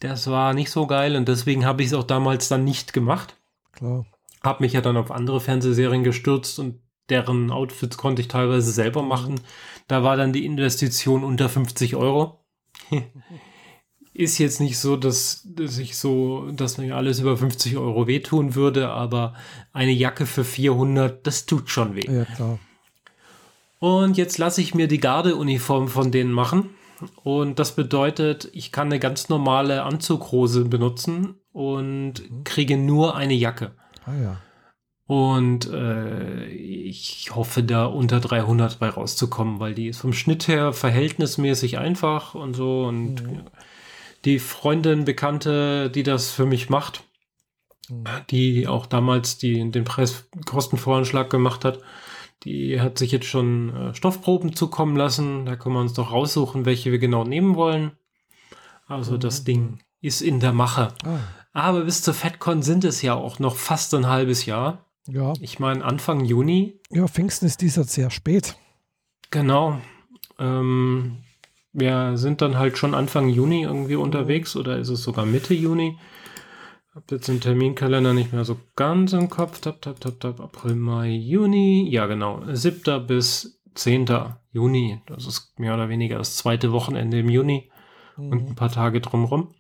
Das war nicht so geil und deswegen habe ich es auch damals dann nicht gemacht. Klar. Habe mich ja dann auf andere Fernsehserien gestürzt und deren Outfits konnte ich teilweise selber machen. Da war dann die Investition unter 50 Euro. (laughs) Ist jetzt nicht so, dass, dass ich so, dass mir alles über 50 Euro wehtun würde, aber eine Jacke für 400, das tut schon weh. Ja, klar. Und jetzt lasse ich mir die Gardeuniform von denen machen. Und das bedeutet, ich kann eine ganz normale Anzughose benutzen und kriege nur eine Jacke. Ah ja. Und äh, ich hoffe, da unter 300 bei rauszukommen, weil die ist vom Schnitt her verhältnismäßig einfach und so. Und mhm. die Freundin, Bekannte, die das für mich macht, mhm. die auch damals die, den Preiskostenvoranschlag gemacht hat, die hat sich jetzt schon äh, Stoffproben zukommen lassen. Da können wir uns doch raussuchen, welche wir genau nehmen wollen. Also mhm. das Ding ist in der Mache. Ah. Aber bis zur FedCon sind es ja auch noch fast ein halbes Jahr. Ja. Ich meine Anfang Juni. Ja, Pfingsten ist dieser sehr spät. Genau. Ähm, wir sind dann halt schon Anfang Juni irgendwie unterwegs oder ist es sogar Mitte Juni? Hab jetzt den Terminkalender nicht mehr so ganz im Kopf. Tap, tap, tap, tap, April, Mai, Juni. Ja, genau. 7. bis 10. Juni. Das ist mehr oder weniger das zweite Wochenende im Juni mhm. und ein paar Tage drumherum.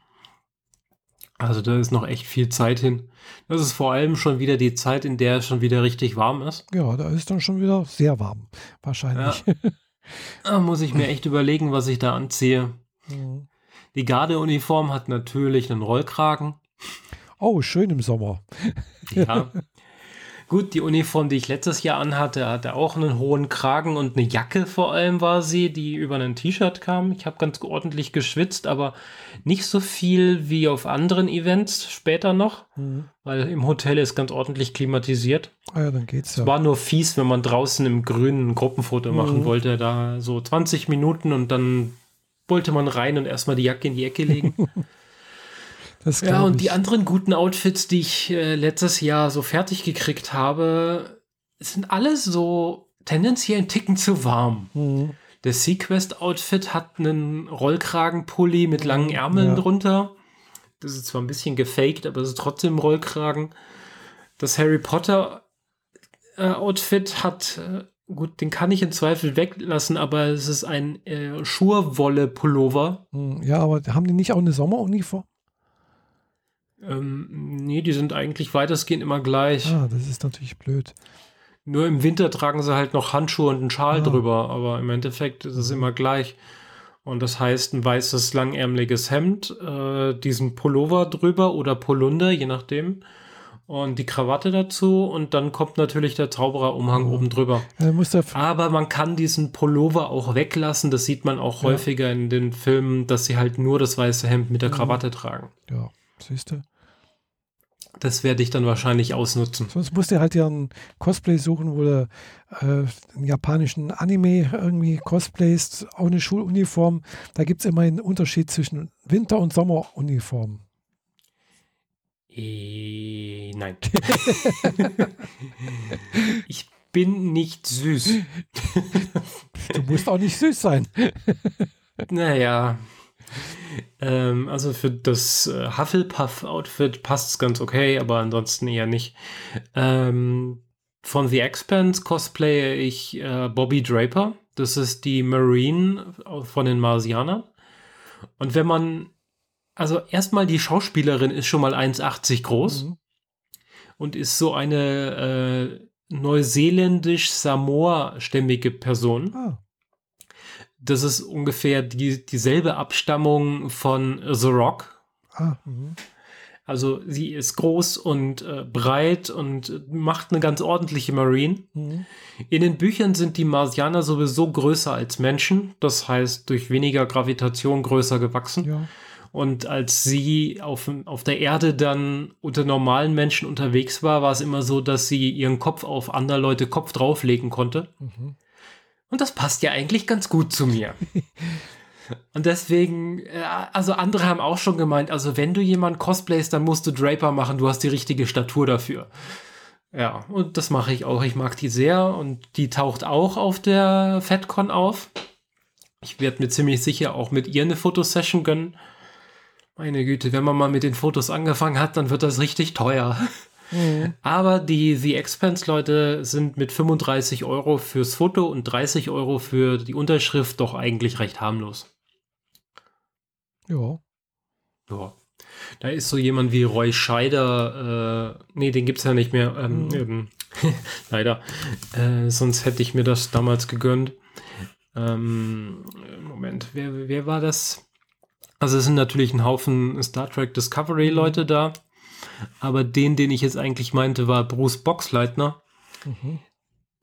Also da ist noch echt viel Zeit hin. Das ist vor allem schon wieder die Zeit, in der es schon wieder richtig warm ist. Ja, da ist dann schon wieder sehr warm. Wahrscheinlich. Ja. Da muss ich mir echt überlegen, was ich da anziehe. (laughs) Mhm. Die Gardeuniform hat natürlich einen Rollkragen. Oh, schön im Sommer. ja. (laughs) Gut, die Uniform, die ich letztes Jahr anhatte, hatte auch einen hohen Kragen und eine Jacke vor allem war sie, die über ein T-Shirt kam. Ich habe ganz ordentlich geschwitzt, aber nicht so viel wie auf anderen Events später noch, mhm. weil im Hotel ist ganz ordentlich klimatisiert. Ah ja, dann geht's ja. Es war nur fies, wenn man draußen im Grünen ein Gruppenfoto mhm. machen wollte, da so 20 Minuten und dann wollte man rein und erstmal die Jacke in die Ecke legen. (laughs) ja, und ich. die anderen guten Outfits, die ich äh, letztes Jahr so fertig gekriegt habe, sind alle so tendenziell ein Ticken zu warm. Mhm. Der Sequest-Outfit hat einen Rollkragenpulli mit langen Ärmeln ja. drunter. Das ist zwar ein bisschen gefaked, aber es ist trotzdem Rollkragen. Das Harry Potter äh, Outfit hat, äh, gut, den kann ich im Zweifel weglassen, aber es ist ein äh, Schurwolle-Pullover. Hm, ja, aber haben die nicht auch eine Sommeruniform? Ähm, nee, die sind eigentlich weitestgehend immer gleich. Ah, das ist natürlich blöd. Nur im Winter tragen sie halt noch Handschuhe und einen Schal ah. drüber, aber im Endeffekt ist es immer gleich. Und das heißt ein weißes langärmeliges Hemd, äh, diesen Pullover drüber oder Polunder, je nachdem. Und die Krawatte dazu und dann kommt natürlich der Zaubererumhang oh. oben drüber. Ja, Aber man kann diesen Pullover auch weglassen. Das sieht man auch ja. häufiger in den Filmen, dass sie halt nur das weiße Hemd mit der Krawatte tragen. Ja. Siehst du? Das werde ich dann wahrscheinlich ausnutzen. Sonst musst du halt ja ein Cosplay suchen, wo du äh, einen japanischen Anime irgendwie cosplayst, auch eine Schuluniform. Da gibt es immer einen Unterschied zwischen Winter- und Sommeruniform. Äh, nein. (laughs) ich bin nicht süß. du musst auch nicht süß sein. naja. Ähm, also für das äh, Hufflepuff-Outfit passt es ganz okay, aber ansonsten eher nicht. Ähm, von The Expanse cosplaye ich äh, Bobby Draper. Das ist die Marine von den Marsianern. Und wenn man, also erstmal die Schauspielerin ist schon mal 1,80 groß mhm. und ist so eine äh, neuseeländisch-Samoa-stämmige Person. Ah das ist ungefähr die, dieselbe Abstammung von The Rock. Ah, mhm. also sie ist groß und äh, breit und macht eine ganz ordentliche Marine. Mhm. In den Büchern sind die Marsianer sowieso größer als Menschen, das heißt durch weniger Gravitation größer gewachsen. Ja. Und als sie auf, auf der Erde dann unter normalen Menschen unterwegs war, war es immer so, dass sie ihren Kopf auf andere Leute Kopf drauflegen konnte. Mhm. Und das passt ja eigentlich ganz gut zu mir. (laughs) Und deswegen, äh, also andere haben auch schon gemeint, also wenn du jemanden cosplayst, dann musst du Draper machen, du hast die richtige Statur dafür. Ja, und das mache ich auch. Ich mag die sehr und die taucht auch auf der FedCon auf. Ich werde mir ziemlich sicher auch mit ihr eine Fotosession gönnen. Meine Güte, wenn man mal mit den Fotos angefangen hat, dann wird das richtig teuer. (laughs) Mhm. Aber die The Expense-Leute sind mit 35 Euro fürs Foto und 30 Euro für die Unterschrift doch eigentlich recht harmlos. Ja. Ja. Da ist so jemand wie Roy Scheider, äh, nee, den gibt es ja nicht mehr, ähm, mhm. (laughs) leider. Äh, sonst hätte ich mir das damals gegönnt. Ähm, Moment, wer, wer war das? Also es sind natürlich ein Haufen Star Trek Discovery Leute da. Aber den, den ich jetzt eigentlich meinte, war Bruce Boxleitner. Mhm.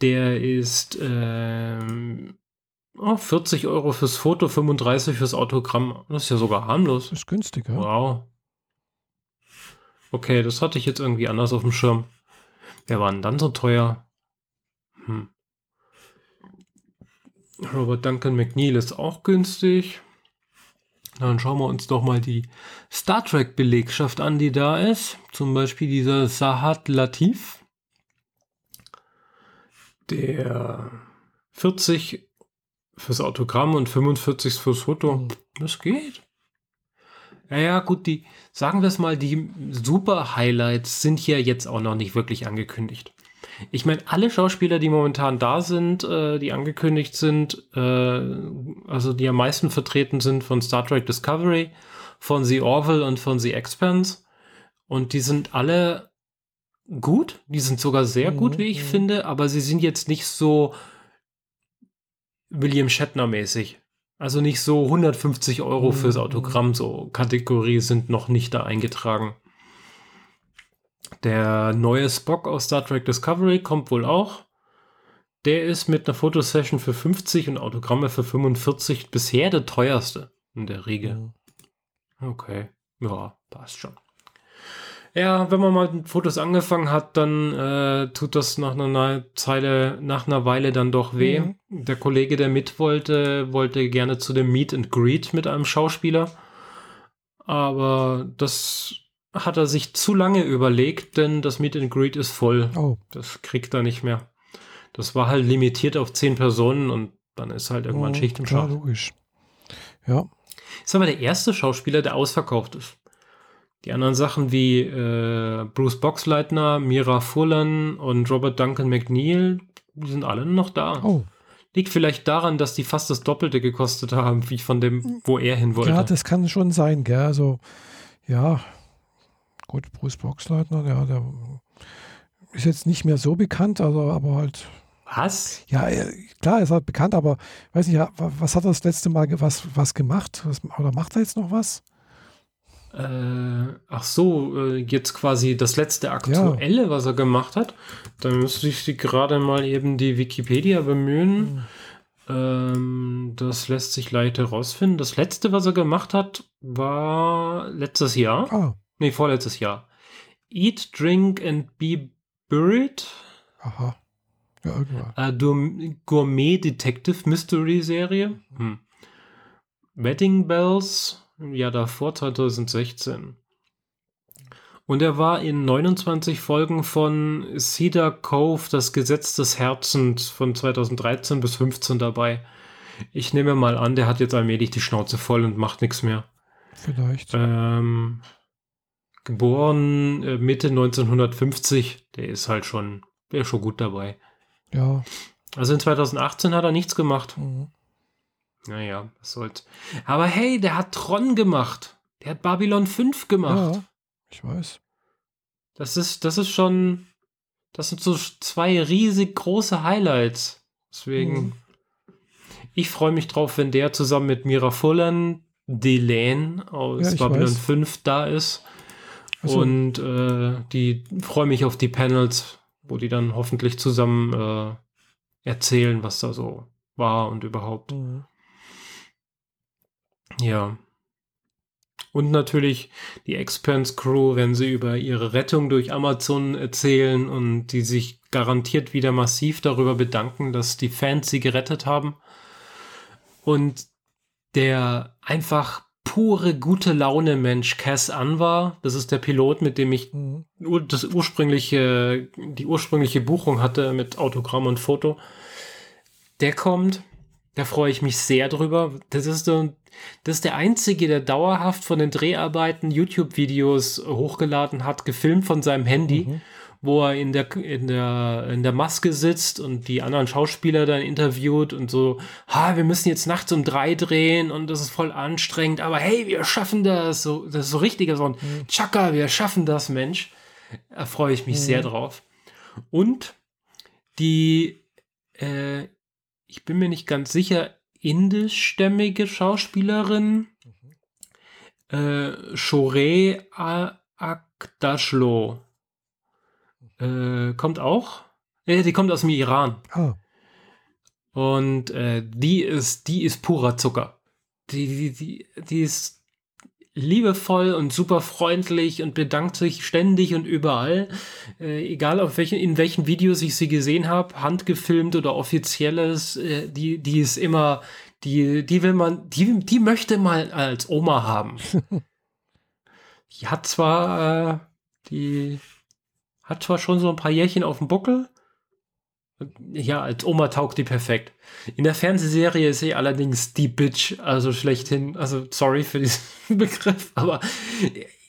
Der ist ähm, oh, 40 Euro fürs Foto, 35 fürs Autogramm. Das ist ja sogar harmlos. Das ist günstig, ja. Wow. Okay, das hatte ich jetzt irgendwie anders auf dem Schirm. Wer war denn dann so teuer? Hm. Robert Duncan McNeil ist auch günstig. Dann schauen wir uns doch mal die Star Trek-Belegschaft an, die da ist. Zum Beispiel dieser Sahat Latif, der 40 fürs Autogramm und 45 fürs Foto. Mhm. Das geht. Ja, ja, gut, die, sagen wir es mal, die Super-Highlights sind hier jetzt auch noch nicht wirklich angekündigt. Ich meine, alle Schauspieler, die momentan da sind, äh, die angekündigt sind, äh, also die am meisten vertreten sind von Star Trek Discovery, von The Orville und von The Expanse. Und die sind alle gut. Die sind sogar sehr mhm, gut, wie ich mhm. finde, aber sie sind jetzt nicht so William Shatner-mäßig. Also nicht so 150 Euro fürs mhm, Autogramm, so Kategorie sind noch nicht da eingetragen. Der neue Spock aus Star Trek Discovery kommt wohl auch. Der ist mit einer Fotosession für 50 und Autogramme für 45 bisher der teuerste in der Regel. Mhm. Okay, ja, passt schon. Ja, wenn man mal mit Fotos angefangen hat, dann äh, tut das nach einer Zeile, nach einer Weile dann doch weh. Mhm. Der Kollege, der mit wollte, wollte gerne zu dem Meet and Greet mit einem Schauspieler. Aber das hat er sich zu lange überlegt, denn das Meet and Greet ist voll. Oh, Das kriegt er nicht mehr. Das war halt limitiert auf zehn Personen und dann ist halt irgendwann mhm, Schicht im Schacht. logisch. Ja, Ist aber der erste Schauspieler, der ausverkauft ist. Die anderen Sachen wie äh, Bruce Boxleitner, Mira Furlan und Robert Duncan McNeil, die sind alle noch da. oh. Liegt vielleicht daran, dass die fast das Doppelte gekostet haben, wie von dem, wo er hin wollte. Ja, das kann schon sein, gell? Also, ja, gut, Bruce Boxleitner, ja, der ist jetzt nicht mehr so bekannt, also, aber halt, Was? ja, er- klar, er ist halt bekannt, aber weiß nicht, ja, wa- was hat er das letzte Mal was, was gemacht? Was, oder macht er jetzt noch was? Äh, ach so, äh, jetzt quasi das letzte Aktuelle, was er gemacht hat. Dann müsste ich gerade mal eben die Wikipedia bemühen. Ähm, das lässt sich leicht herausfinden. Das letzte, was er gemacht hat, war letztes Jahr. Ah, Nee, vorletztes Jahr. Eat, Drink and Be Buried. aha. Ja, irgendwann. Äh, Gourmet Detective Mystery Serie. Hm. Wedding Bells. Ja, davor 2016. Und er war in 29 Folgen von Cedar Cove, das Gesetz des Herzens von 2013 bis 15 dabei. Ich nehme mal an, der hat jetzt allmählich die Schnauze voll und macht nichts mehr. Vielleicht. Ähm, geboren äh, Mitte 1950, der ist halt schon, der ist schon gut dabei. Ja. Also in 2018 hat er nichts gemacht. mhm. Naja, was soll's. Aber hey, der hat Tron gemacht. Der hat Babylon 5 gemacht. Ja, ich weiß. Das ist, das ist schon, das sind so zwei riesig große Highlights. Deswegen, Mhm. ich freue mich drauf, wenn der zusammen mit Mira Fullan, Delane aus Ja, Babylon weiß. 5 da ist. Also, Und äh, die freue mich auf die Panels, wo die dann hoffentlich zusammen äh, erzählen, was da so war und überhaupt. mhm. Ja. Und natürlich die Expense Crew, wenn sie über ihre Rettung durch Amazon erzählen und die sich garantiert wieder massiv darüber bedanken, dass die Fans sie gerettet haben. Und der einfach pure gute Laune Mensch Cass Anwar, das ist der Pilot, mit dem ich Mhm. das ursprüngliche, die ursprüngliche Buchung hatte mit Autogramm und Foto. Der kommt, da freue ich mich sehr drüber. Das ist, so, das ist der einzige, der dauerhaft von den Dreharbeiten YouTube-Videos hochgeladen hat, gefilmt von seinem Handy, Mhm. Wo er in der, in, der, in der Maske sitzt und die anderen Schauspieler dann interviewt und so, ha, wir müssen jetzt nachts um drei drehen und das ist voll anstrengend, aber hey, wir schaffen das. So, das ist so richtiger so ein Chaka, wir schaffen das, Mensch. Da freue ich mich sehr drauf. Und die, äh, ich bin mir nicht ganz sicher, indischstämmige Schauspielerin, äh, Shore Akdashlo, äh, kommt auch. Äh, die kommt aus dem Iran. Ah, Und äh, die ist, die ist purer Zucker. Die, die, die, die ist liebevoll und super freundlich und bedankt sich ständig und überall. Äh, egal auf welchen, in welchen Videos ich sie gesehen habe, handgefilmt oder offizielles, äh, die, die ist immer, die, die will man, die, die möchte man als Oma haben. (laughs) die hat zwar, äh, die hat zwar schon so ein paar Jährchen auf dem Buckel, ja, als Oma taugt die perfekt. In der Fernsehserie ist sie allerdings die Bitch, also schlechthin, also sorry für diesen (laughs) Begriff, aber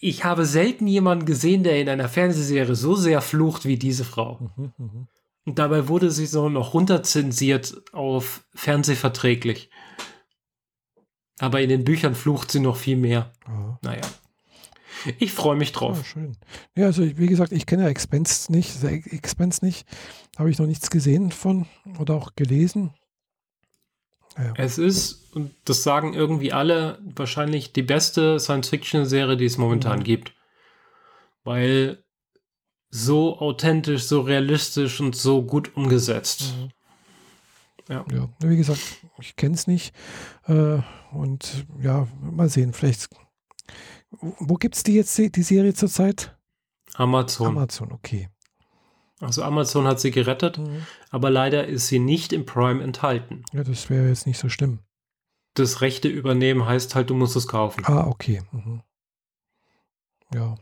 ich habe selten jemanden gesehen, der in einer Fernsehserie so sehr flucht wie diese Frau. mhm, mhm. Und dabei wurde sie so noch runterzensiert auf fernsehverträglich. Aber in den Büchern flucht sie noch viel mehr. Ja. Naja. Ich freue mich Ah, drauf. schön. Ja, also wie gesagt, ich kenne Expense nicht, Expense nicht, habe ich noch nichts gesehen von oder auch gelesen. Ja, Es ist, und das sagen irgendwie alle, wahrscheinlich die beste Science-Fiction-Serie, die es momentan Mhm. gibt. Weil so authentisch, so realistisch und so gut umgesetzt. Mhm. Ja. ja, wie gesagt, ich kenne es nicht. Äh, und ja, mal sehen, vielleicht. Wo gibt es die jetzt, die Serie zurzeit? Amazon. Amazon, okay. Also Amazon hat sie gerettet, mhm. aber leider ist sie nicht im Prime enthalten. Ja, das wäre jetzt nicht so schlimm. Das Rechte übernehmen heißt halt, du musst es kaufen. Ah, okay. Mhm. Ja.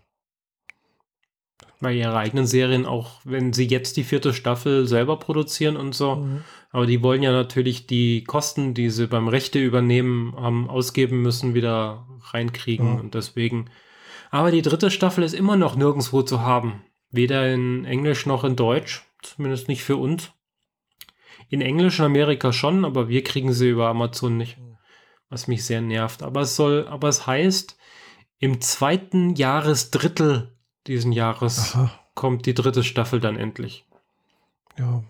Bei ihre eigenen Serien, auch wenn sie jetzt die vierte Staffel selber produzieren und so, mhm. aber die wollen ja natürlich die Kosten, die sie beim Rechte übernehmen haben, ausgeben müssen, wieder reinkriegen. Und deswegen. Aber die dritte Staffel ist immer noch nirgendwo zu haben. Weder in Englisch noch in Deutsch. Zumindest nicht für uns. In Englisch in Amerika schon, aber wir kriegen sie über Amazon nicht. Was mich sehr nervt. Aber es soll, aber es heißt, im zweiten Jahresdrittel diesen Jahres Aha. kommt die dritte Staffel dann endlich. Ja,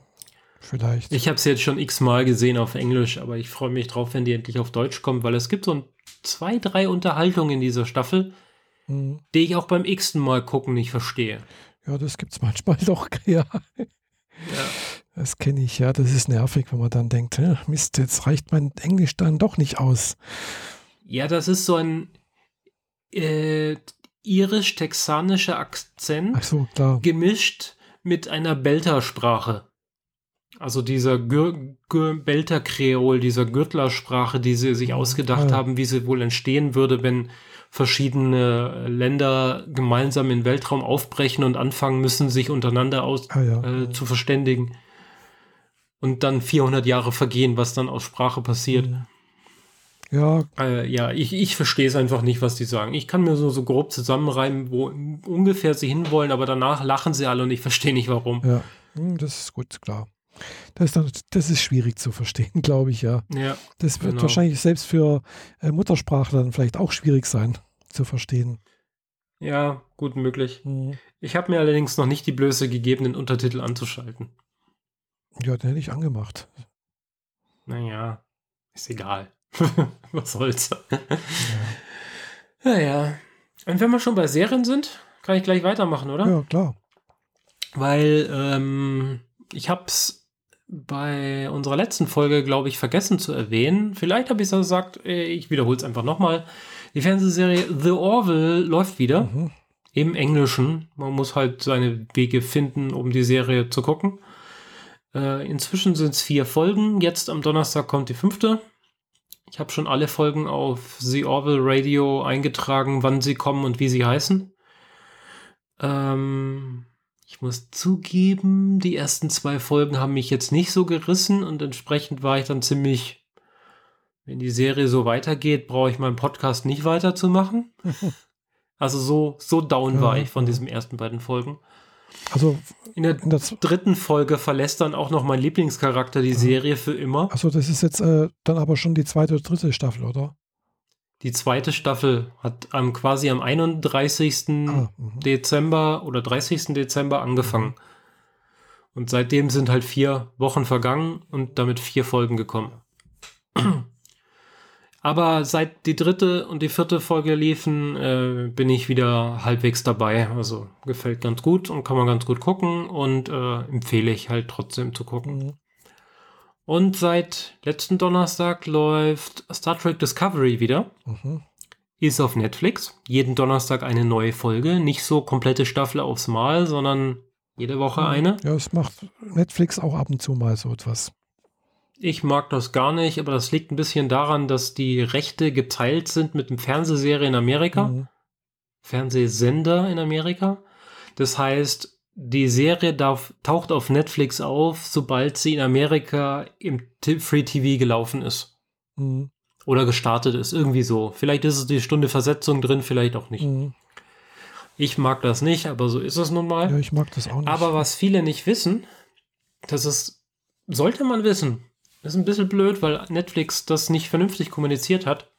vielleicht. Ich habe es jetzt schon x-mal gesehen auf Englisch, aber ich freue mich drauf, wenn die endlich auf Deutsch kommt, weil es gibt so ein, zwei, drei Unterhaltungen in dieser Staffel, mhm. die ich auch beim x-ten Mal gucken nicht verstehe. Ja, das gibt es manchmal (laughs) doch, ja. ja. Das kenne ich, ja. Das ist nervig, wenn man dann denkt, Mist, jetzt reicht mein Englisch dann doch nicht aus. Ja, das ist so ein äh, irisch-texanischer Akzent so, gemischt mit einer Belter-Sprache. Also dieser Belter-Kreol, dieser Gürtlersprache, die sie sich ausgedacht ja. haben, wie sie wohl entstehen würde, wenn verschiedene Länder gemeinsam in den Weltraum aufbrechen und anfangen müssen, sich untereinander aus, ah, ja. äh, zu verständigen. Und dann 400 Jahre vergehen, was dann aus Sprache passiert. Ja. Äh, ja, ich, ich verstehe es einfach nicht, was die sagen. Ich kann mir so, so grob zusammenreimen, wo ungefähr sie hinwollen, aber danach lachen sie alle und ich verstehe nicht, warum. Ja, hm, das ist gut, klar. Das ist, dann, das ist schwierig zu verstehen, (laughs) glaube ich, ja. ja das wird genau. wahrscheinlich selbst für äh, Muttersprachler dann vielleicht auch schwierig sein zu verstehen. Ja, gut möglich. Mhm. Ich habe mir allerdings noch nicht die Blöße gegeben, den Untertitel anzuschalten. Ja, den hätte ich angemacht. Naja, ist egal. (laughs) Was soll's. Ja. Naja. Und wenn wir schon bei Serien sind, kann ich gleich weitermachen, oder? Ja, klar. Weil ähm, ich hab's bei unserer letzten Folge, glaube ich, vergessen zu erwähnen. Vielleicht habe ich es gesagt, äh, ich wiederhole es einfach nochmal. Die Fernsehserie The Orville läuft wieder. Mhm. Im Englischen. Man muss halt seine Wege finden, um die Serie zu gucken. Äh, inzwischen sind es vier Folgen. Jetzt am Donnerstag kommt die fünfte. Ich habe schon alle Folgen auf The Orville Radio eingetragen, wann sie kommen und wie sie heißen. Ähm, ich muss zugeben, die ersten zwei Folgen haben mich jetzt nicht so gerissen und entsprechend war ich dann ziemlich, wenn die Serie so weitergeht, brauche ich meinen Podcast nicht weiterzumachen. (laughs) also so, so down war ich von diesen ersten beiden Folgen. Also in der, in der dritten Folge verlässt dann auch noch mein Lieblingscharakter die Serie für immer. Also das ist jetzt äh, dann aber schon die zweite oder dritte Staffel, oder? Die zweite Staffel hat ähm, quasi am 31. Ah, mhm. Dezember oder 30. Dezember angefangen. Mhm. Und seitdem sind halt vier Wochen vergangen und damit vier Folgen gekommen. Aber seit die dritte und die vierte Folge liefen, äh, bin ich wieder halbwegs dabei. Also gefällt ganz gut und kann man ganz gut gucken und äh, empfehle ich halt trotzdem zu gucken. Mhm. Und seit letzten Donnerstag läuft Star Trek Discovery wieder. Mhm. Ist auf Netflix. Jeden Donnerstag eine neue Folge. Nicht so komplette Staffel aufs Mal, sondern jede Woche mhm. eine. Ja, es macht Netflix auch ab und zu mal so etwas. Ich mag das gar nicht, aber das liegt ein bisschen daran, dass die Rechte geteilt sind mit dem Fernsehserie in Amerika. Mhm. Fernsehsender in Amerika. Das heißt, die Serie darf, taucht auf Netflix auf, sobald sie in Amerika im Free TV gelaufen ist. Mhm. Oder gestartet ist, irgendwie so. Vielleicht ist es die Stunde Versetzung drin, vielleicht auch nicht. Mhm. Ich mag das nicht, aber so ist es nun mal. Ja, ich mag das auch nicht. Aber was viele nicht wissen, das ist, sollte man wissen. Das ist ein bisschen blöd, weil Netflix das nicht vernünftig kommuniziert hat.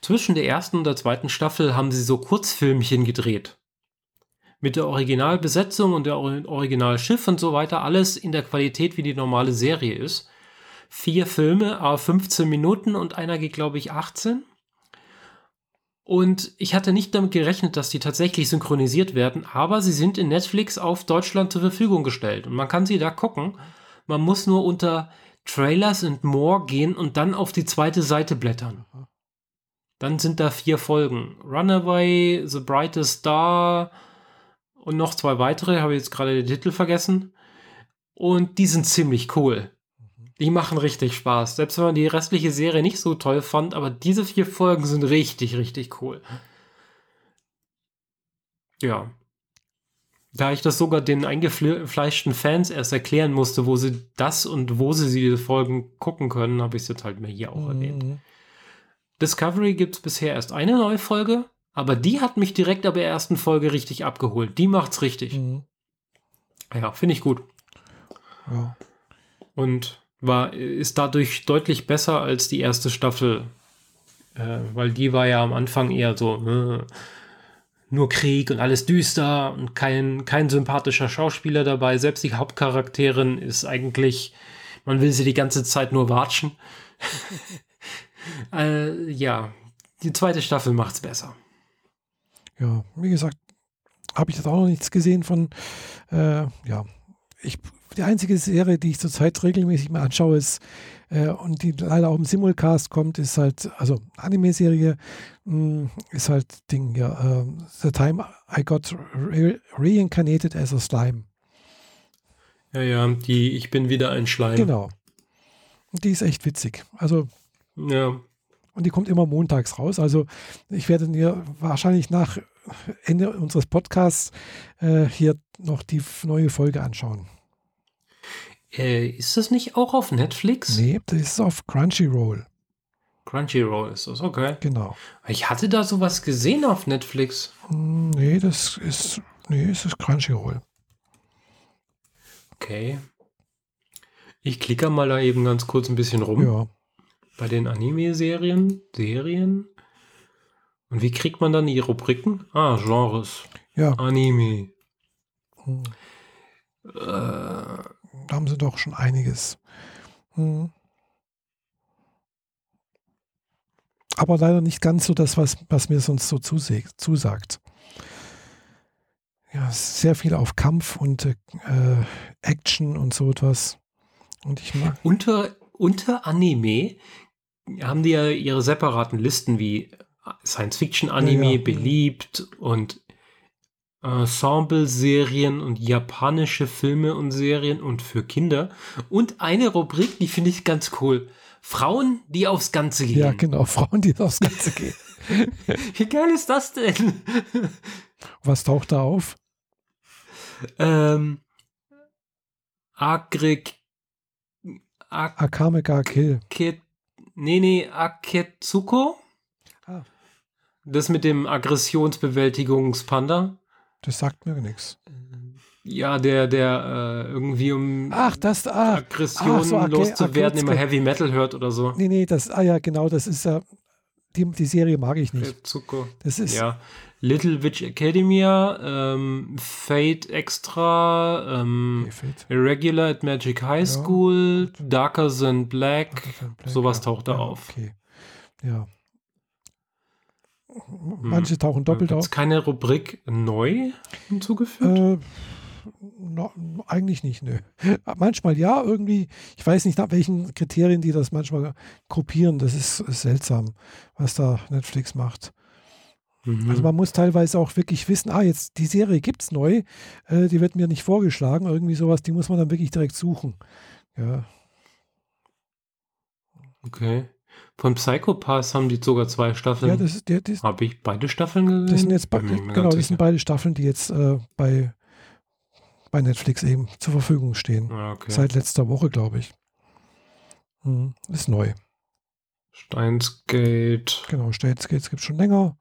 Zwischen der ersten und der zweiten Staffel haben sie so Kurzfilmchen gedreht mit der Originalbesetzung und der Originalschiff und so weiter, alles in der Qualität, wie die normale Serie ist. Vier Filme, a 15 Minuten und einer geht, glaube ich, 18. Und ich hatte nicht damit gerechnet, dass die tatsächlich synchronisiert werden, aber sie sind in Netflix auf Deutschland zur Verfügung gestellt. Und man kann sie da gucken. Man muss nur unter Trailers and More gehen und dann auf die zweite Seite blättern. Dann sind da vier Folgen. Runaway, The Brightest Star und noch zwei weitere, habe ich jetzt gerade den Titel vergessen. Und die sind ziemlich cool. Die machen richtig Spaß. Selbst wenn man die restliche Serie nicht so toll fand, aber diese vier Folgen sind richtig, richtig cool. Ja. Da ich das sogar den eingefleischten Fans erst erklären musste, wo sie das und wo sie diese Folgen gucken können, habe ich es jetzt halt mir hier auch mhm. erwähnt. Discovery gibt es bisher erst eine neue Folge, aber die hat mich direkt ab der ersten Folge richtig abgeholt. Die macht's richtig. Mhm. Ja, finde ich gut. Ja. Und war, ist dadurch deutlich besser als die erste Staffel. Äh, weil die war ja am Anfang eher so, äh, nur Krieg und alles düster und kein, kein sympathischer Schauspieler dabei. Selbst die Hauptcharakterin ist eigentlich, man will sie die ganze Zeit nur watschen. (laughs) äh, ja, die zweite Staffel macht's besser. Ja, wie gesagt, habe ich jetzt auch noch nichts gesehen von, äh, ja, ich, die einzige Serie, die ich zurzeit regelmäßig mal anschaue, ist und die leider auch im Simulcast kommt, ist halt, also Anime-Serie hm, ist halt Ding, ja, uh, The Time I Got re Reincarnated as a Slime. Ja, ja, die Ich bin wieder ein Schleim. Genau. Die ist echt witzig. Also. Ja. Und die kommt immer montags raus. Also ich werde mir wahrscheinlich nach Ende unseres Podcasts äh, hier noch die neue Folge anschauen. Äh, ist das nicht auch auf Netflix? Nee, das ist auf Crunchyroll. Crunchyroll ist das, okay. Genau. Ich hatte da sowas gesehen auf Netflix. Hm, nee, das ist, nee, es ist Crunchyroll. Okay. Ich klicke mal da eben ganz kurz ein bisschen rum. Ja. Bei den Anime-Serien, Serien. Und wie kriegt man dann die Rubriken? Ah, Genres. Ja. Anime. Hm. Äh, da haben sie doch schon einiges. Hm. Aber leider nicht ganz so das, was, was mir sonst so zusagt. Ja, sehr viel auf Kampf und äh, Action und so etwas. Und ich mag. Unter, unter Anime haben die ja ihre separaten Listen wie Science-Fiction-Anime ja, ja. beliebt und Ensemble-Serien und japanische Filme und Serien und für Kinder. Und eine Rubrik, die finde ich ganz cool. Frauen, die aufs Ganze gehen. Ja, genau, Frauen, die aufs Ganze gehen. (laughs) Wie geil ist das denn? (laughs) Was taucht da auf? Ähm, Agrik. Ak Akame ga Kill. Kit, nee, nee, Aketsuko. Ah. Das mit dem Aggressionsbewältigungspanda. Das sagt mir nichts. Ja, der, der äh, irgendwie um ach, das, ach, Aggressionen so, okay, loszuwerden, immer Heavy Metal hört oder so. Nee, nee, das, ah ja, genau, das ist ja, die, die Serie mag ich nicht. Zuko. Das ist. Ja. Little Witch Academia, ähm, Fate Extra, ähm, okay, Fate. Irregular at Magic High School, ja. Darker Than Black, Darker Black sowas ja. taucht da ja, auf. Okay. Ja. Manche tauchen doppelt auf. Ist keine Rubrik neu hinzugefügt? Äh, no, eigentlich nicht, nö. Manchmal ja, irgendwie, ich weiß nicht, nach welchen Kriterien die das manchmal gruppieren. Das ist, ist seltsam, was da Netflix macht. Mhm. Also man muss teilweise auch wirklich wissen, ah, jetzt die Serie gibt es neu, äh, die wird mir nicht vorgeschlagen, irgendwie sowas, die muss man dann wirklich direkt suchen. Ja. Okay. Von Psychopaths haben die sogar zwei Staffeln. Ja, das, der, das Habe ich beide Staffeln gesehen? Das sind jetzt be genau, das sind beide Staffeln, die jetzt äh, bei, bei Netflix eben zur Verfügung stehen. Ah, okay. Seit letzter Woche, glaube ich. Hm, ist neu. Steins Gate. Genau, Steins Gate gibt es schon länger.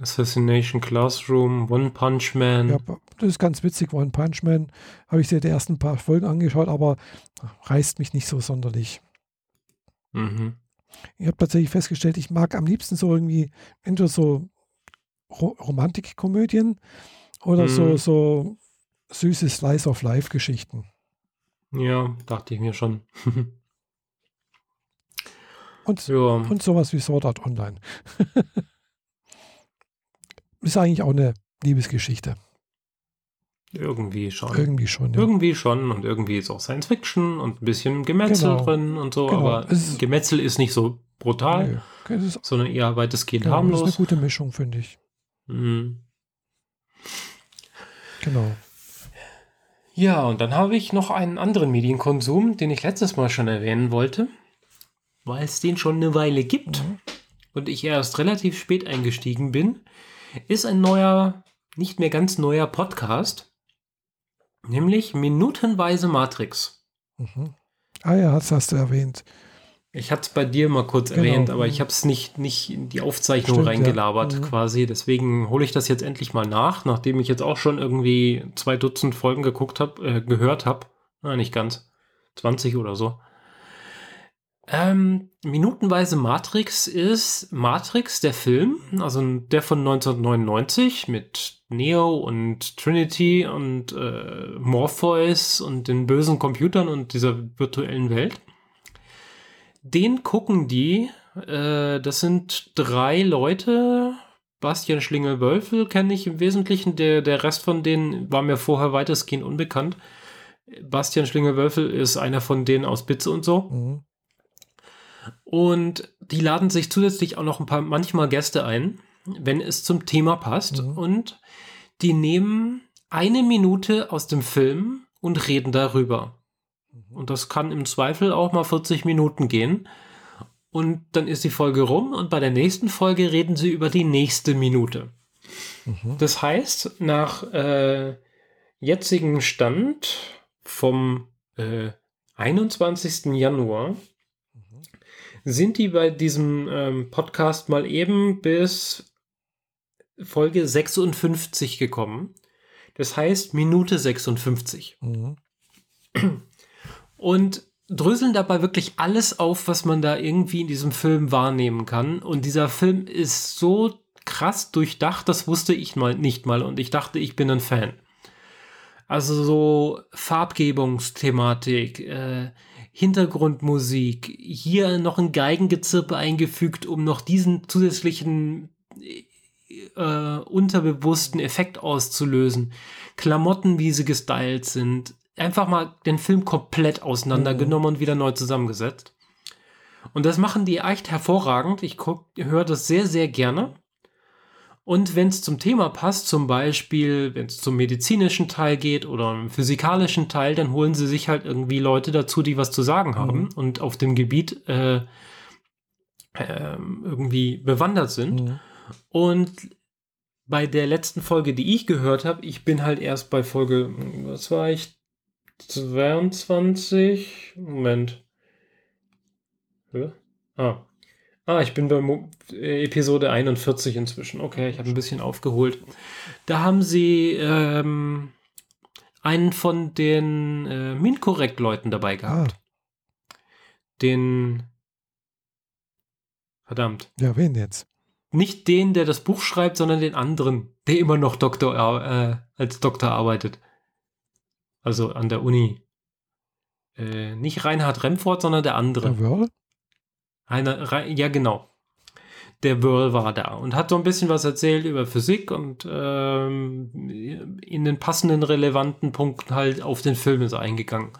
Assassination Classroom, One Punch Man. Ja, das ist ganz witzig, One Punch Man. Habe ich dir die ersten paar Folgen angeschaut, aber reißt mich nicht so sonderlich. Mhm. Ich habe tatsächlich festgestellt, ich mag am liebsten so irgendwie entweder so Ro Romantikkomödien oder mhm. so, so süße Slice of Life Geschichten. Ja, dachte ich mir schon. (laughs) und, ja. und sowas wie Sword Art Online. (laughs) ist eigentlich auch eine Liebesgeschichte. Irgendwie schon. Irgendwie schon. Ja. Irgendwie schon und irgendwie ist auch Science Fiction und ein bisschen Gemetzel Genau. drin und so, Genau. aber Es Gemetzel ist nicht so brutal, Nee, das ist, sondern eher weitestgehend genau, das ist eine harmlos. gute Mischung, finde ich. Mhm. Genau. Ja, und dann habe ich noch einen anderen Medienkonsum, den ich letztes Mal schon erwähnen wollte, weil es den schon eine Weile gibt Mhm. und ich erst relativ spät eingestiegen bin, ist ein neuer, nicht mehr ganz neuer Podcast, nämlich Minutenweise Matrix. Mhm. Ah ja, das hast du erwähnt. Ich hatte es bei dir mal kurz Genau. erwähnt, aber ich habe es nicht, nicht in die Aufzeichnung Stimmt, ja. reingelabert Mhm. quasi. Deswegen hole ich das jetzt endlich mal nach, nachdem ich jetzt auch schon irgendwie zwei Dutzend Folgen geguckt habe, äh, gehört habe. Na, nicht ganz. 20 oder so. Ähm, minutenweise Matrix ist Matrix, der Film, also der von 1999 mit Neo und Trinity und äh, Morpheus und den bösen Computern und dieser virtuellen Welt. Den gucken die, äh, das sind drei Leute. Bastian Schlingel-Wölfel kenne ich im Wesentlichen, der, der Rest von denen war mir vorher weitestgehend unbekannt. Bastian Schlingel-Wölfel ist einer von denen aus Bitze und so. Mhm. Und die laden sich zusätzlich auch noch ein paar, manchmal Gäste ein, wenn es zum Thema passt. Mhm. Und die nehmen eine Minute aus dem Film und reden darüber. Und das kann im Zweifel auch mal 40 Minuten gehen. Und dann ist die Folge rum und bei der nächsten Folge reden sie über die nächste Minute. Mhm. Das heißt, nach äh, jetzigem Stand vom äh, 21. Januar sind die bei diesem ähm, Podcast mal eben bis Folge 56 gekommen. Das heißt Minute 56 Mhm. und dröseln dabei wirklich alles auf, was man da irgendwie in diesem Film wahrnehmen kann. Und dieser Film ist so krass durchdacht, das wusste ich mal nicht mal und ich dachte, ich bin ein Fan. Also so Farbgebungsthematik, äh, Hintergrundmusik, hier noch ein Geigengezirpe eingefügt, um noch diesen zusätzlichen äh, unterbewussten Effekt auszulösen. Klamotten, wie sie gestylt sind. Einfach mal den Film komplett auseinandergenommen und wieder neu zusammengesetzt. Und das machen die echt hervorragend. Ich höre das sehr, sehr gerne. Und wenn es zum Thema passt, zum Beispiel, wenn es zum medizinischen Teil geht oder im physikalischen Teil, dann holen sie sich halt irgendwie Leute dazu, die was zu sagen haben und auf dem Gebiet äh, äh, irgendwie bewandert sind. Mhm. Und bei der letzten Folge, die ich gehört habe, ich bin halt erst bei Folge, was war ich? 22? Moment. Hä? Ah. Ah, ich bin bei Mo äh, Episode 41 inzwischen. Okay, ich habe ein bisschen aufgeholt. Da haben sie ähm, einen von den äh, Minkorrekt-Leuten dabei gehabt. Den. Verdammt. Ja, wen jetzt? Nicht den, der das Buch schreibt, sondern den anderen, der immer noch Doktor, äh, als Doktor arbeitet. Also an der Uni. Äh, nicht Reinhard Remford, sondern der andere. Der Wörl? Einer, ja, genau. Der Whirl war da und hat so ein bisschen was erzählt über Physik und ähm, in den passenden, relevanten Punkten halt auf den Film ist eingegangen.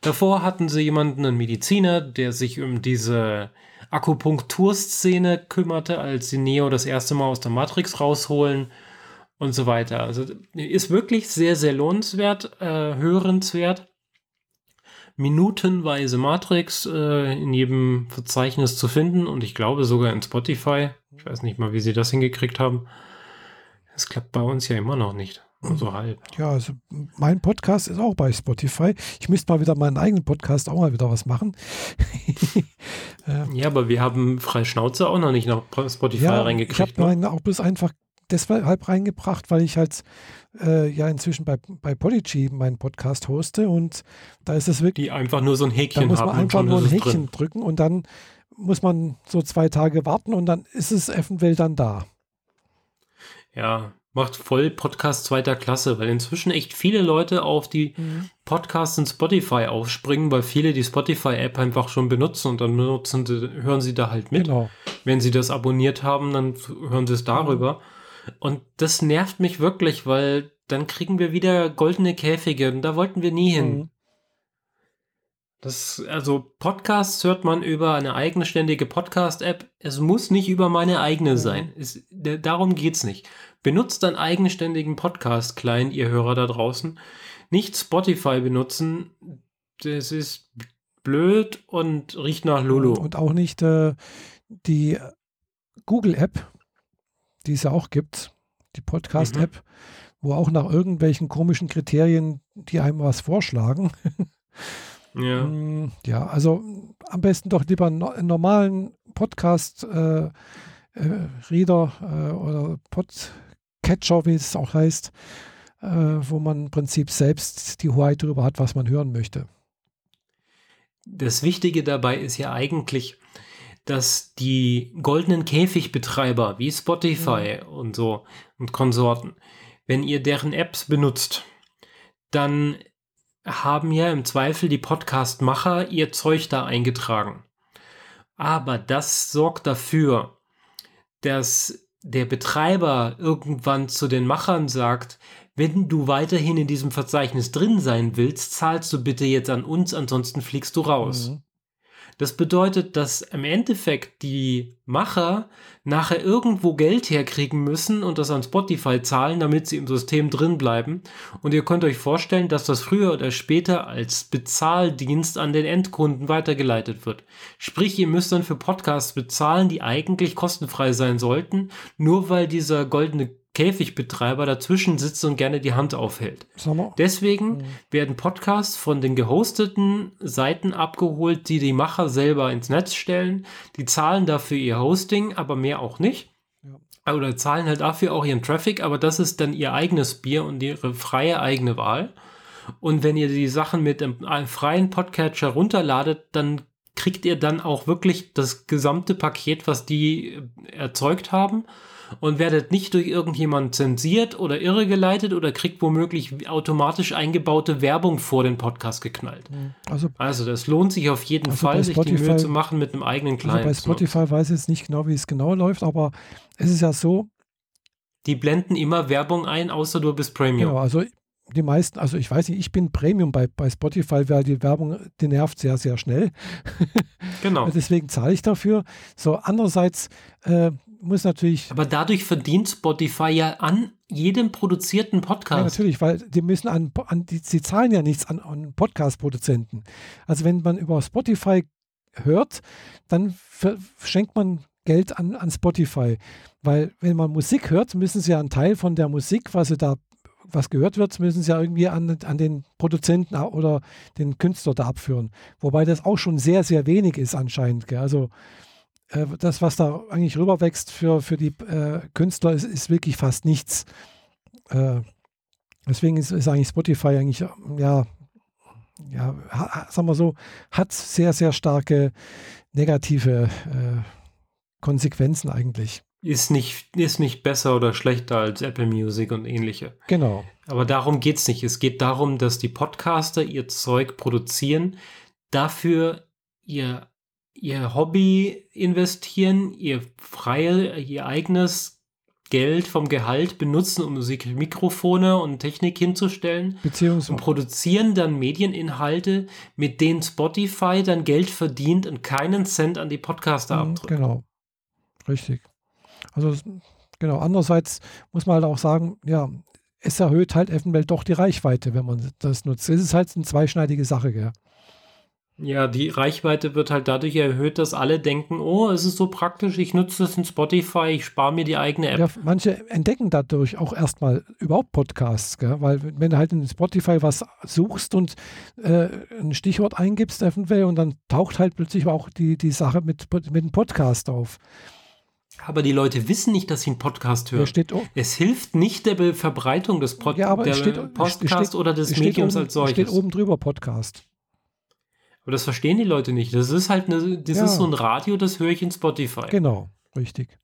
Davor hatten sie jemanden, einen Mediziner, der sich um diese Akupunkturszene kümmerte, als sie Neo das erste Mal aus der Matrix rausholen und so weiter. Also ist wirklich sehr, sehr lohnenswert, äh, hörenswert. Minutenweise Matrix äh, in jedem Verzeichnis zu finden und ich glaube sogar in Spotify. Ich weiß nicht mal, wie sie das hingekriegt haben. Das klappt bei uns ja immer noch nicht. Nur so halb. Ja, also mein Podcast ist auch bei Spotify. Ich müsste mal wieder meinen eigenen Podcast auch mal wieder was machen. (laughs) äh, Ja, aber wir haben freie Schnauze auch noch nicht nach Spotify ja, ich habe reingekriegt. Ne? meinen auch bloß einfach deshalb reingebracht, weil ich halt äh, ja inzwischen bei, bei Podigy meinen Podcast hoste und da ist es wirklich, Die einfach nur so ein da Häkchen muss haben man einfach nur ein Häkchen drin. drücken und dann muss man so zwei Tage warten und dann ist es eventuell dann da. Ja, macht voll Podcast zweiter Klasse, weil inzwischen echt viele Leute auf die Mhm. Podcasts in Spotify aufspringen, weil viele die Spotify-App einfach schon benutzen und dann benutzen hören sie da halt mit. Genau. Wenn sie das abonniert haben, dann hören sie es darüber. Und das nervt mich wirklich, weil dann kriegen wir wieder goldene Käfige und da wollten wir nie hin. Mhm. Das, also Podcasts hört man über eine eigenständige Podcast-App. Es muss nicht über meine eigene mhm. sein. Es, darum geht's nicht. Benutzt einen eigenständigen Podcast-Client, ihr Hörer da draußen. Nicht Spotify benutzen. Das ist blöd und riecht nach Lulu. Und auch nicht äh, die Google-App, die es ja auch gibt, die Podcast-App, mhm. wo auch nach irgendwelchen komischen Kriterien die einem was vorschlagen. Ja. (laughs) Mm, ja, also am besten doch lieber einen normalen Podcast äh, äh, äh, oder Podcatcher, wie es auch heißt, äh, wo man im Prinzip selbst die Hoheit darüber hat, was man hören möchte. Das Wichtige dabei ist ja eigentlich, dass die goldenen Käfigbetreiber wie Spotify mhm. und so und Konsorten, wenn ihr deren Apps benutzt, dann haben ja im Zweifel die Podcast-Macher ihr Zeug da eingetragen. Aber das sorgt dafür, dass der Betreiber irgendwann zu den Machern sagt, wenn du weiterhin in diesem Verzeichnis drin sein willst, zahlst du bitte jetzt an uns, ansonsten fliegst du raus. Mhm. Das bedeutet, dass im Endeffekt die Macher nachher irgendwo Geld herkriegen müssen und das an Spotify zahlen, damit sie im System drin bleiben. Und ihr könnt euch vorstellen, dass das früher oder später als Bezahldienst an den Endkunden weitergeleitet wird. Sprich, ihr müsst dann für Podcasts bezahlen, die eigentlich kostenfrei sein sollten, nur weil dieser goldene Käfigbetreiber dazwischen sitzt und gerne die Hand aufhält. Deswegen mhm. werden Podcasts von den gehosteten Seiten abgeholt, die die Macher selber ins Netz stellen. Die zahlen dafür ihr Hosting, aber mehr auch nicht. Ja. Oder zahlen halt dafür auch ihren Traffic, aber das ist dann ihr eigenes Bier und ihre freie eigene Wahl. Und wenn ihr die Sachen mit einem freien Podcatcher runterladet, dann kriegt ihr dann auch wirklich das gesamte Paket, was die erzeugt haben und werdet nicht durch irgendjemand zensiert oder irregeleitet oder kriegt womöglich automatisch eingebaute Werbung vor den Podcast geknallt. Mhm. Also, also das lohnt sich auf jeden also Fall, sich die Mühe zu machen mit einem eigenen Client. Also bei Spotify weiß ich jetzt nicht genau, wie es genau läuft, aber es ist ja so. Die blenden immer Werbung ein, außer du bist Premium. Genau, also die meisten, also ich weiß nicht, ich bin Premium bei, bei Spotify, weil die Werbung, die nervt sehr, sehr schnell. Genau. (laughs) Deswegen zahle ich dafür. So, andererseits äh, muss natürlich. Aber dadurch verdient Spotify ja an jedem produzierten Podcast. Ja, natürlich, weil die müssen an, an die, sie zahlen ja nichts an, an Podcast-Produzenten. Also wenn man über Spotify hört, dann schenkt man Geld an, an Spotify. Weil wenn man Musik hört, müssen sie ja einen Teil von der Musik, was sie da was gehört wird, müssen sie ja irgendwie an, an den Produzenten oder den Künstler da abführen. Wobei das auch schon sehr, sehr wenig ist anscheinend. Gell? Also äh, das, was da eigentlich rüberwächst für, für die äh, Künstler, ist, ist wirklich fast nichts. Äh, deswegen ist, ist eigentlich Spotify eigentlich, ja, ja, ha, sagen wir so, hat sehr, sehr starke negative äh, Konsequenzen eigentlich. Ist nicht, ist nicht besser oder schlechter als Apple Music und ähnliche. Genau. Aber darum geht es nicht. Es geht darum, dass die Podcaster ihr Zeug produzieren, dafür ihr ihr Hobby investieren, ihr freie, ihr eigenes Geld vom Gehalt benutzen, um Musikmikrofone und Technik hinzustellen Beziehungsweise und produzieren dann Medieninhalte, mit denen Spotify dann Geld verdient und keinen Cent an die Podcaster mhm, abdrückt. Genau, richtig. Also genau. Andererseits muss man halt auch sagen, ja, es erhöht halt eventuell doch die Reichweite, wenn man das nutzt. Es ist halt eine zweischneidige Sache, gell? Ja, die Reichweite wird halt dadurch erhöht, dass alle denken, oh, es ist so praktisch, ich nutze das in Spotify, ich spare mir die eigene App. Ja, manche entdecken dadurch auch erstmal überhaupt Podcasts, gell? weil wenn du halt in Spotify was suchst und äh, ein Stichwort eingibst eventuell und dann taucht halt plötzlich auch die, die Sache mit, mit dem Podcast auf. Aber die Leute wissen nicht, dass sie einen Podcast hören. Steht, es hilft nicht der Verbreitung des Pod ja, steht, Podcast steht, oder des Mediums oben, als solches. steht oben drüber Podcast. Aber das verstehen die Leute nicht. Das ist halt eine, das ja. ist so ein Radio, das höre ich in Spotify. Genau, richtig.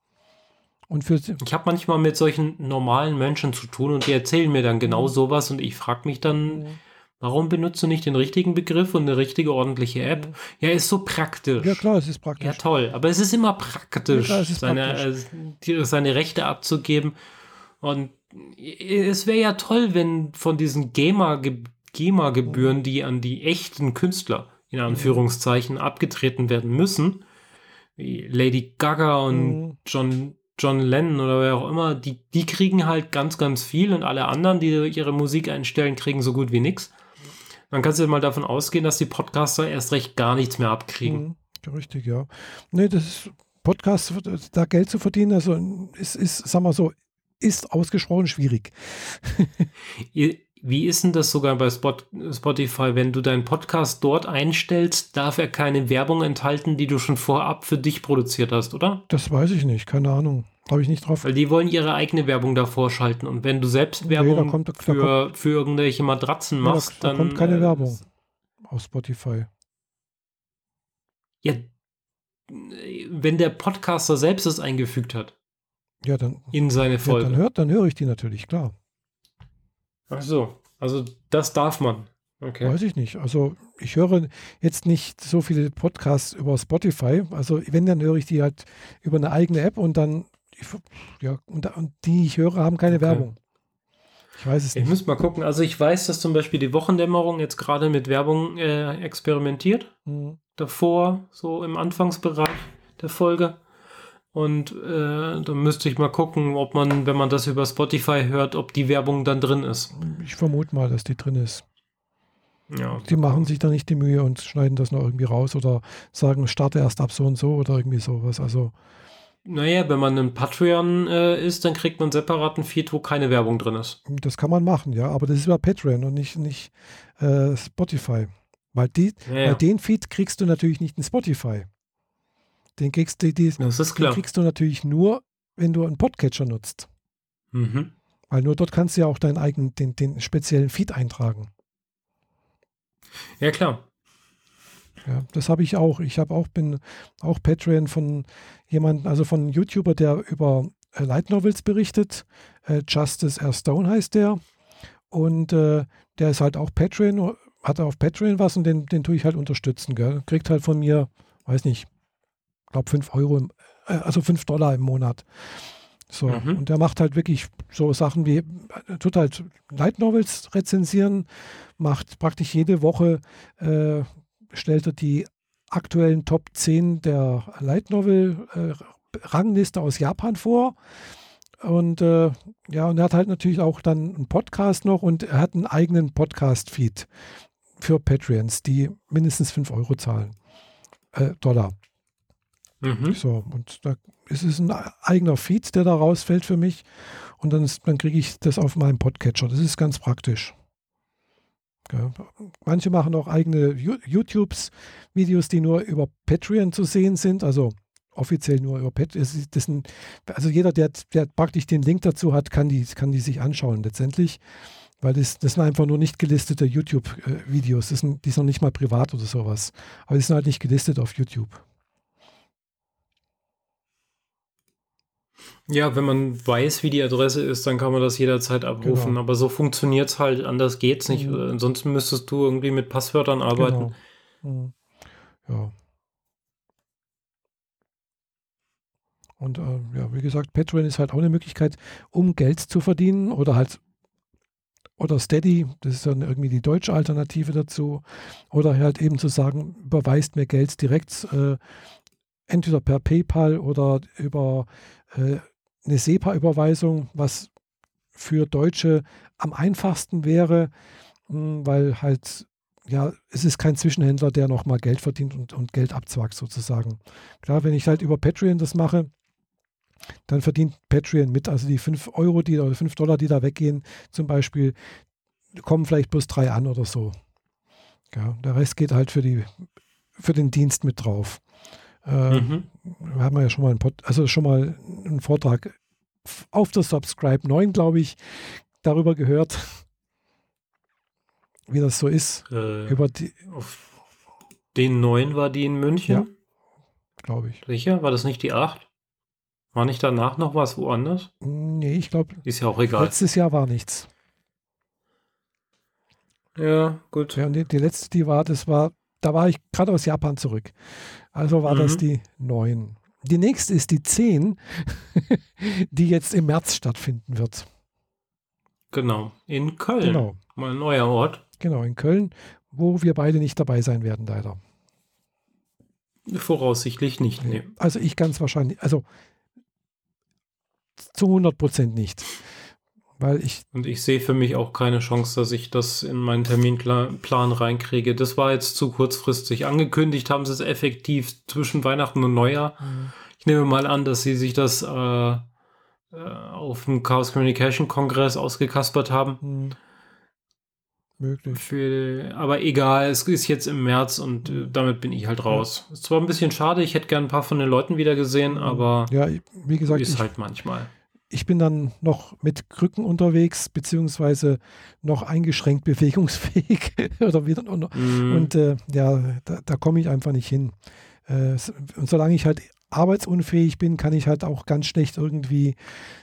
Und für ich habe manchmal mit solchen normalen Menschen zu tun und die erzählen mir dann genau mhm. sowas und ich frage mich dann, mhm. warum benutzt du nicht den richtigen Begriff und eine richtige ordentliche App? Mhm. Ja, ist so praktisch. Ja, klar, es ist praktisch. Ja, toll. Aber es ist immer praktisch, ja, klar, ist seine, praktisch. Äh, seine Rechte abzugeben. Und es wäre ja toll, wenn von diesen GEMA-Gebühren, die an die echten Künstler in Anführungszeichen abgetreten werden müssen, wie Lady Gaga und mhm. John, John Lennon oder wer auch immer, die, die kriegen halt ganz, ganz viel und alle anderen, die ihre Musik einstellen, kriegen so gut wie nichts. Dann kannst du mal davon ausgehen, dass die Podcaster erst recht gar nichts mehr abkriegen. Mhm, richtig, ja. Nee, das ist Podcast, da Geld zu verdienen, also ist, ist, sagen wir so, ist ausgesprochen schwierig. Wie ist denn das sogar bei Spotify, wenn du deinen Podcast dort einstellst, darf er keine Werbung enthalten, die du schon vorab für dich produziert hast, oder? Das weiß ich nicht, keine Ahnung. Habe ich nicht drauf. Weil die wollen ihre eigene Werbung davor schalten. Und wenn du selbst Werbung nee, kommt, für, kommt, für irgendwelche Matratzen machst, da, da dann. kommt keine äh, Werbung auf Spotify. Ja, wenn der Podcaster selbst es eingefügt hat. Ja, dann. In seine Folge. Ja, dann, hört, dann höre ich die natürlich, klar. Ach so, also das darf man. Okay. Weiß ich nicht. Also ich höre jetzt nicht so viele Podcasts über Spotify. Also wenn, dann höre ich die halt über eine eigene App und dann, ja, und, die ich höre, haben keine okay. Werbung. Ich weiß es nicht. Ich muss mal gucken. Also ich weiß, dass zum Beispiel die Wochendämmerung jetzt gerade mit Werbung äh, experimentiert. Mhm. Davor, so im Anfangsbereich der Folge. Und äh, da müsste ich mal gucken, ob man, wenn man das über Spotify hört, ob die Werbung dann drin ist. Ich vermute mal, dass die drin ist. Ja. Die machen sich da nicht die Mühe und schneiden das noch irgendwie raus oder sagen, starte erst ab so und so oder irgendwie sowas. Also. Naja, wenn man ein Patreon äh, ist, dann kriegt man einen separaten Feed, wo keine Werbung drin ist. Das kann man machen, ja, aber das ist über Patreon und nicht, nicht äh, Spotify. Weil, die, ja, ja. weil den Feed kriegst du natürlich nicht in Spotify. Den kriegst du, die. Den kriegst du natürlich nur, wenn du einen Podcatcher nutzt. Mhm. Weil nur dort kannst du ja auch deinen eigenen, den, den speziellen Feed eintragen. Ja, klar. Ja, das habe ich auch. Ich habe auch, bin auch Patreon von jemandem, also von einem YouTuber, der über äh, Light Novels berichtet. Äh, Justice R. Stone heißt der. Und äh, der ist halt auch Patreon, hat auf Patreon was und den, den tue ich halt unterstützen. Gell? Kriegt halt von mir, weiß nicht, glaube 5 Euro, im, äh, also 5 Dollar im Monat. So, mhm. und der macht halt wirklich so Sachen wie, äh, tut halt Light Novels rezensieren, macht praktisch jede Woche, äh, stellt er die aktuellen Top 10 der Light Novel äh, Rangliste aus Japan vor. Und äh, ja, und er hat halt natürlich auch dann einen Podcast noch und er hat einen eigenen Podcast-Feed für Patreons, die mindestens 5 Euro zahlen. Äh, Dollar. Mhm. So, und da ist es ein eigener Feed, der da rausfällt für mich. Und dann, dann kriege ich das auf meinem Podcatcher. Das ist ganz praktisch. Ja. Manche machen auch eigene YouTubes-Videos, die nur über Patreon zu sehen sind, also offiziell nur über Patreon. Also jeder, der, der praktisch den Link dazu hat, kann die, kann die sich anschauen letztendlich, weil das, das sind einfach nur nicht gelistete YouTube-Videos. Die sind noch nicht mal privat oder sowas. Aber die sind halt nicht gelistet auf YouTube. Ja, wenn man weiß, wie die Adresse ist, dann kann man das jederzeit abrufen. Genau. Aber so funktioniert es halt, anders geht es nicht. Mhm. Ansonsten müsstest du irgendwie mit Passwörtern arbeiten. Genau. Mhm. Ja. Und äh, ja, wie gesagt, Patreon ist halt auch eine Möglichkeit, um Geld zu verdienen oder halt oder Steady, das ist dann irgendwie die deutsche Alternative dazu. Oder halt eben zu sagen, überweist mir Geld direkt, äh, entweder per PayPal oder über eine SEPA-Überweisung, was für Deutsche am einfachsten wäre, hm, weil halt, ja, es ist kein Zwischenhändler, der nochmal Geld verdient und, und Geld abzwackt sozusagen. Klar, wenn ich halt über Patreon das mache, dann verdient Patreon mit. Also die 5 Euro die, oder 5 Dollar, die da weggehen, zum Beispiel, kommen vielleicht bloß drei an oder so. Ja, der Rest geht halt für, die, für den Dienst mit drauf. Äh, mhm. Haben wir ja schon mal einen, Pod, also schon mal einen Vortrag auf der Subscribe 9, glaube ich, darüber gehört, wie das so ist. Äh, über die, auf den 9 war die in München? Ja, glaube ich. Sicher? War das nicht die 8? War nicht danach noch was woanders? Nee, ich glaube. Ist ja auch egal. Letztes Jahr war nichts. Ja, gut. Ja, und die, die letzte, die war, das war, da war ich gerade aus Japan zurück. Also war mhm. das die 9. Die nächste ist die 10, (laughs) die jetzt im März stattfinden wird. Genau, in Köln. Genau. Mal ein neuer Ort. Genau, in Köln, wo wir beide nicht dabei sein werden, leider. Voraussichtlich nicht, nee. Also ich ganz wahrscheinlich, also zu 100 Prozent nicht. Weil ich. Und ich sehe für mich auch keine Chance, dass ich das in meinen Terminplan reinkriege. Das war jetzt zu kurzfristig. Angekündigt haben sie es effektiv zwischen Weihnachten und Neujahr. Mhm. Ich nehme mal an, dass sie sich das äh, äh auf dem Chaos Communication Kongress ausgekaspert haben. Mhm. Möglich. Für, aber egal, es ist jetzt im März und äh, damit bin ich halt raus. Ja. Ist zwar ein bisschen schade, ich hätte gern ein paar von den Leuten wieder gesehen, mhm. aber ja, wie gesagt, ist ich, halt manchmal. Ich bin dann noch mit Krücken unterwegs, beziehungsweise noch eingeschränkt (laughs) bewegungsfähig (laughs) oder wieder und, mm. und äh, ja, da, da komme ich einfach nicht hin. Äh, und solange ich halt arbeitsunfähig bin, kann ich halt auch ganz schlecht irgendwie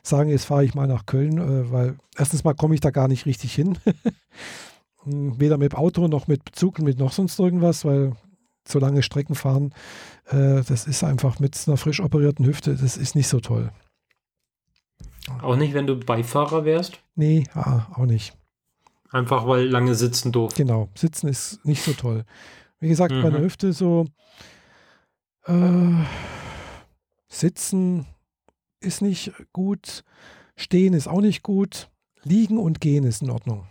sagen, jetzt fahre ich mal nach Köln, äh, weil erstens mal komme ich da gar nicht richtig hin. (laughs) Hm, weder mit Auto noch mit Zug mit noch sonst irgendwas, weil so lange Strecken fahren, äh, das ist einfach mit einer frisch operierten Hüfte, das ist nicht so toll. Auch nicht, wenn du Beifahrer wärst? Nee, ah, auch nicht. Einfach weil lange sitzen doof. Genau, sitzen ist nicht so toll. Wie gesagt, mhm. bei der Hüfte so äh, sitzen ist nicht gut, stehen ist auch nicht gut, liegen und gehen ist in Ordnung.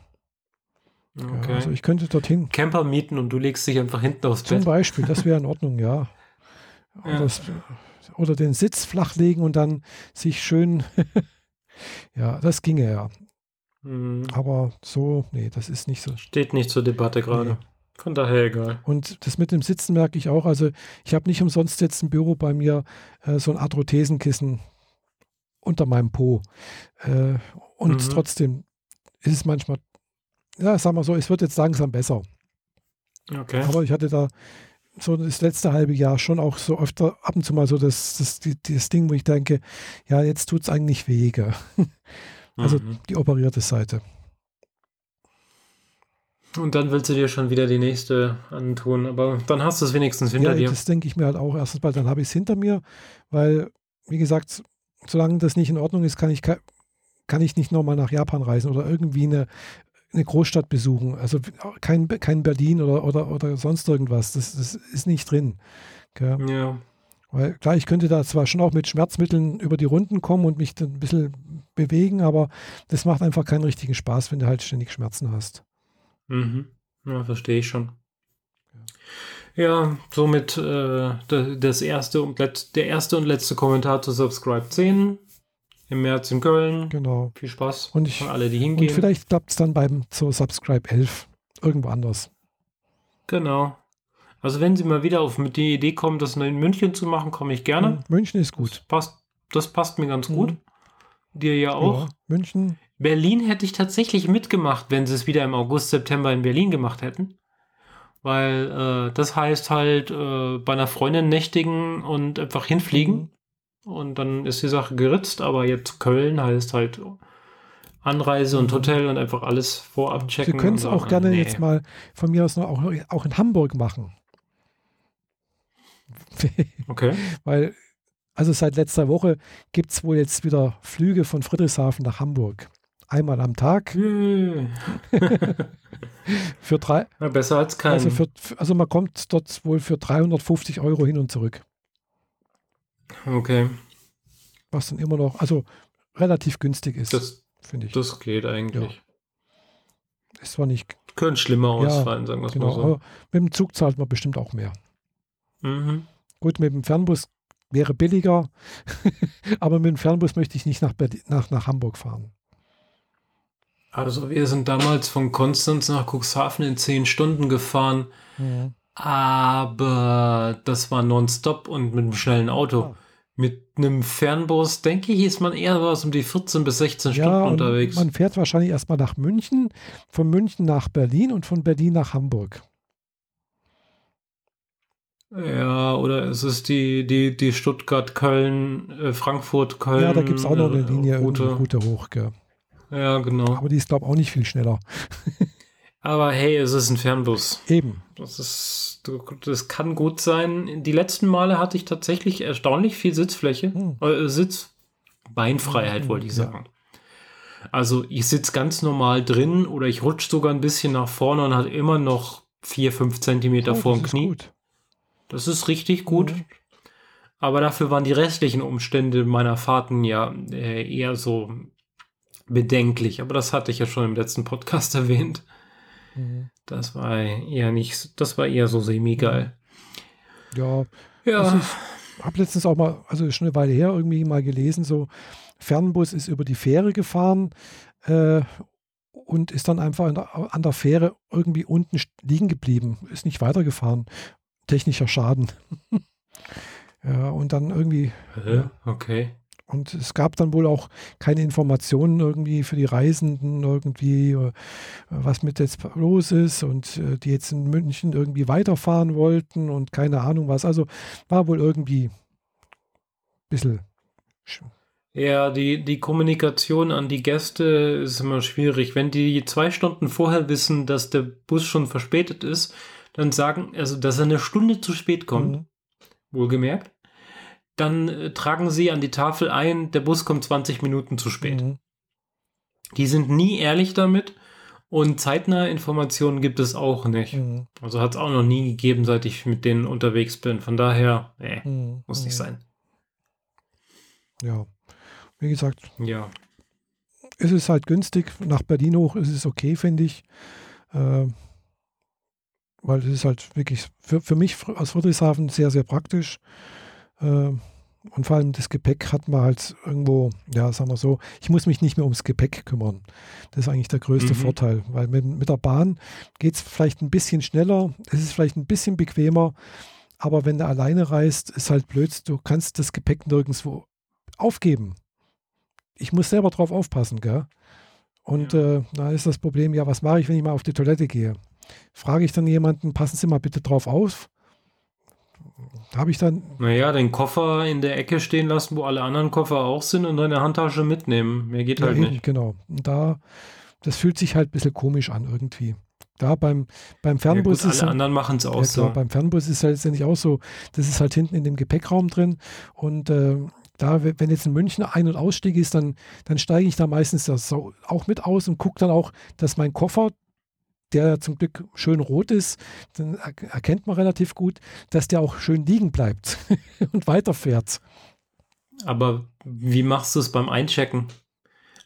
Okay. Ja, also ich könnte dorthin. Camper mieten und du legst dich einfach hinten aufs Bett. Zum Beispiel, das wäre in Ordnung, ja. (laughs) ja. Das, oder, den Sitz flachlegen und dann sich schön. (laughs) ja, das ginge ja. Mhm. Aber so, nee, das ist nicht so. Steht nicht zur Debatte gerade. Nee. Von daher egal. Und das mit dem Sitzen merke ich auch. Also, ich habe nicht umsonst jetzt im Büro bei mir äh, so ein Arthrothesenkissen unter meinem Po. Äh, und mhm. trotzdem ist es manchmal ja, sagen wir so, es wird jetzt langsam besser. Okay. Aber ich hatte da so das letzte halbe Jahr schon auch so öfter ab und zu mal so das, das, die, das Ding, wo ich denke, ja, jetzt tut es eigentlich weh. (laughs) also mhm. die operierte Seite. Und dann willst du dir schon wieder die nächste antun, aber dann hast du es wenigstens hinter ja, dir. Das denke ich mir halt auch erstens mal, dann habe ich es hinter mir, weil, wie gesagt, solange das nicht in Ordnung ist, kann ich, kann ich nicht nochmal nach Japan reisen oder irgendwie eine, eine Großstadt besuchen. Also kein, kein Berlin oder, oder, oder sonst irgendwas. Das, das ist nicht drin. Okay? Ja. Weil klar, ich könnte da zwar schon auch mit Schmerzmitteln über die Runden kommen und mich ein bisschen bewegen, aber das macht einfach keinen richtigen Spaß, wenn du halt ständig Schmerzen hast. Mhm. Ja, verstehe ich schon. Ja, somit äh, das erste und der erste und letzte Kommentar zu Subscribe 10 im März in Köln. Genau. Viel Spaß und ich, alle, die hingehen. Und vielleicht klappt es dann beim zur Subscribe 11 irgendwo anders. Genau. Also wenn Sie mal wieder auf mit die Idee kommen, das in München zu machen, komme ich gerne. Mhm. München ist gut. Das passt, das passt mir ganz gut. Mhm. Dir ja auch. Ja, München. Berlin hätte ich tatsächlich mitgemacht, wenn sie es wieder im August, September in Berlin gemacht hätten. Weil äh, das heißt halt äh, bei einer Freundin nächtigen und einfach hinfliegen. Mhm und dann ist die Sache geritzt, aber jetzt Köln heißt halt Anreise und mhm. Hotel und einfach alles vorab checken. Sie können es auch gerne nee. jetzt mal von mir aus noch auch, auch in Hamburg machen. (laughs) okay. Weil, also seit letzter Woche gibt es wohl jetzt wieder Flüge von Friedrichshafen nach Hamburg. Einmal am Tag. (laughs) für drei. Ja, besser als kein. Also, also man kommt dort wohl für 350 Euro hin und zurück. Okay. Was dann immer noch, also relativ günstig ist, finde ich. Das geht eigentlich. Ja. Ist zwar nicht. Könnte schlimmer ausfallen, sagen wir genau, mal so. Aber mit dem Zug zahlt man bestimmt auch mehr. Mhm. Gut, mit dem Fernbus wäre billiger, (laughs) aber mit dem Fernbus möchte ich nicht nach, Berlin, nach, nach Hamburg fahren. Also wir sind damals von Konstanz nach Cuxhaven in zehn Stunden gefahren. Mhm. Aber das war nonstop und mit einem schnellen Auto. Ja. Mit einem Fernbus, denke ich, ist man eher was um die 14 bis 16 ja, Stunden unterwegs. Man fährt wahrscheinlich erstmal nach München, von München nach Berlin und von Berlin nach Hamburg. Ja, oder es ist die, die, die Stuttgart, Köln, äh, Frankfurt, Köln. Ja, da gibt es auch noch eine äh, Linie, Route. Route hoch. Gell. Ja, genau. Aber die ist, glaube ich, auch nicht viel schneller. (laughs) Aber hey, es ist ein Fernbus. Eben. Das ist, das kann gut sein. Die letzten Male hatte ich tatsächlich erstaunlich viel Sitzfläche, hm. äh, Sitz, Beinfreiheit hm, wollte ich sagen. Also ich sitze ganz normal drin oder ich rutsche sogar ein bisschen nach vorne und hat immer noch vier, fünf Zentimeter Oh, vor das dem ist Knie. gut. Das ist richtig gut. Mhm. Aber dafür waren die restlichen Umstände meiner Fahrten ja äh, eher so bedenklich. Aber das hatte ich ja schon im letzten Podcast (laughs) erwähnt. Mhm. Das war eher nicht, das war eher so semi-geil. Ja, Ja, Also ich habe letztens auch mal, also schon eine Weile her, irgendwie mal gelesen, so Fernbus ist über die Fähre gefahren äh, und ist dann einfach an der, an der Fähre irgendwie unten liegen geblieben, ist nicht weitergefahren. Technischer Schaden. (laughs) ja, und dann irgendwie, Hä? okay. Und es gab dann wohl auch keine Informationen irgendwie für die Reisenden, irgendwie, äh, was mit jetzt los ist und äh, die jetzt in München irgendwie weiterfahren wollten und keine Ahnung was. Also war wohl irgendwie ein bisschen. sch- Ja, die, die Kommunikation an die Gäste ist immer schwierig. Wenn die zwei Stunden vorher wissen, dass der Bus schon verspätet ist, dann sagen, also dass er eine Stunde zu spät kommt, Mhm. wohlgemerkt, dann äh, tragen sie an die Tafel ein, der Bus kommt 20 Minuten zu spät. Mhm. Die sind nie ehrlich damit und zeitnahe Informationen gibt es auch nicht. Mhm. Also hat es auch noch nie gegeben, seit ich mit denen unterwegs bin. Von daher, nee, Mhm. muss nicht Mhm. sein. Ja. Wie gesagt, Ja. es ist halt günstig. Nach Berlin hoch ist es okay, finde ich. Äh, weil es ist halt wirklich für, für mich aus Friedrichshafen sehr, sehr praktisch. Äh, und vor allem das Gepäck hat man halt irgendwo, ja, sagen wir so, ich muss mich nicht mehr ums Gepäck kümmern. Das ist eigentlich der größte Mhm. Vorteil, weil mit, mit der Bahn geht es vielleicht ein bisschen schneller, es ist vielleicht ein bisschen bequemer, aber wenn du alleine reist, ist halt blöd, du kannst das Gepäck nirgendwo aufgeben. Ich muss selber drauf aufpassen, gell? Und Ja. äh, da ist das Problem, ja, was mache ich, wenn ich mal auf die Toilette gehe? Frage ich dann jemanden, passen Sie mal bitte drauf auf? Habe ich dann, Naja, den Koffer in der Ecke stehen lassen, wo alle anderen Koffer auch sind und deine Handtasche mitnehmen. Mehr geht ja, halt eben, nicht. genau. Und da, das fühlt sich halt ein bisschen komisch an irgendwie. Da beim, beim Ja, Fernbus gut, ist alle anderen machen es auch Ja, klar, so. beim Fernbus ist es letztendlich auch so, das ist halt hinten in dem Gepäckraum drin und äh, da, we- wenn jetzt in München Ein- und Ausstieg ist, dann, dann steige ich da meistens das auch mit aus und gucke dann auch, dass mein Koffer, der zum Glück schön rot ist, dann er erkennt man relativ gut, dass der auch schön liegen bleibt (laughs) und weiterfährt. Aber wie machst du es beim Einchecken?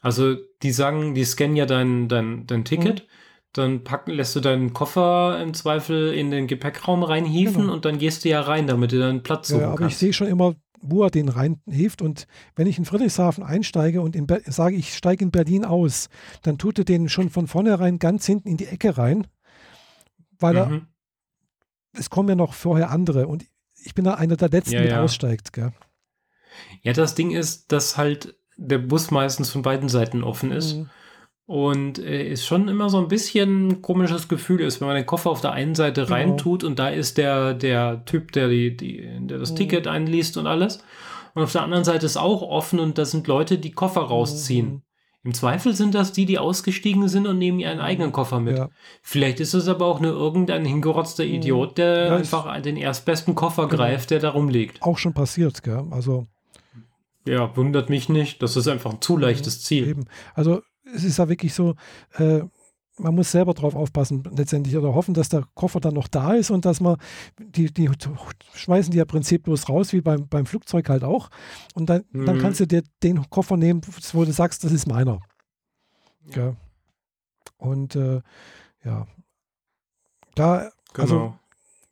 Also, die sagen, die scannen ja dein, dein, dein Ticket, Mhm. dann packen, lässt du deinen Koffer im Zweifel in den Gepäckraum reinhieven Genau. und dann gehst du ja rein, damit du deinen Platz Ja, suchen aber ich kannst. sehe schon immer, wo er den reinheft. Und wenn ich in Friedrichshafen einsteige und sage, ich steige in Berlin aus, dann tut er den schon von vornherein ganz hinten in die Ecke rein, weil er, Mhm. es kommen ja noch vorher andere und ich bin da einer der Letzten, Ja, der ja. aussteigt. Gell? Ja, das Ding ist, dass halt der Bus meistens von beiden Seiten offen ist. Mhm. Und äh, ist schon immer so ein bisschen ein komisches Gefühl ist, wenn man den Koffer auf der einen Seite Genau. reintut und da ist der, der Typ, der, die, die, der das Mhm. Ticket einliest und alles. Und auf der anderen Seite ist auch offen und da sind Leute, die Koffer rausziehen. Mhm. Im Zweifel sind das die, die ausgestiegen sind und nehmen ihren eigenen Koffer mit. Ja, Vielleicht ist es aber auch nur irgendein hingerotzter Mhm. Idiot, der Ja, einfach den erstbesten Koffer Genau. greift, der da rumliegt. auch schon passiert. Gell? Also Ja, wundert mich nicht. Das ist einfach ein zu leichtes Ziel. eben. Also es ist ja wirklich so, äh, man muss selber drauf aufpassen letztendlich oder hoffen, dass der Koffer dann noch da ist und dass man, die, die schmeißen die ja prinziplos raus, wie beim, beim Flugzeug halt auch. Und dann, dann Mhm. kannst du dir den Koffer nehmen, wo du sagst, das ist meiner. Ja. Und äh, ja, da, also Genau.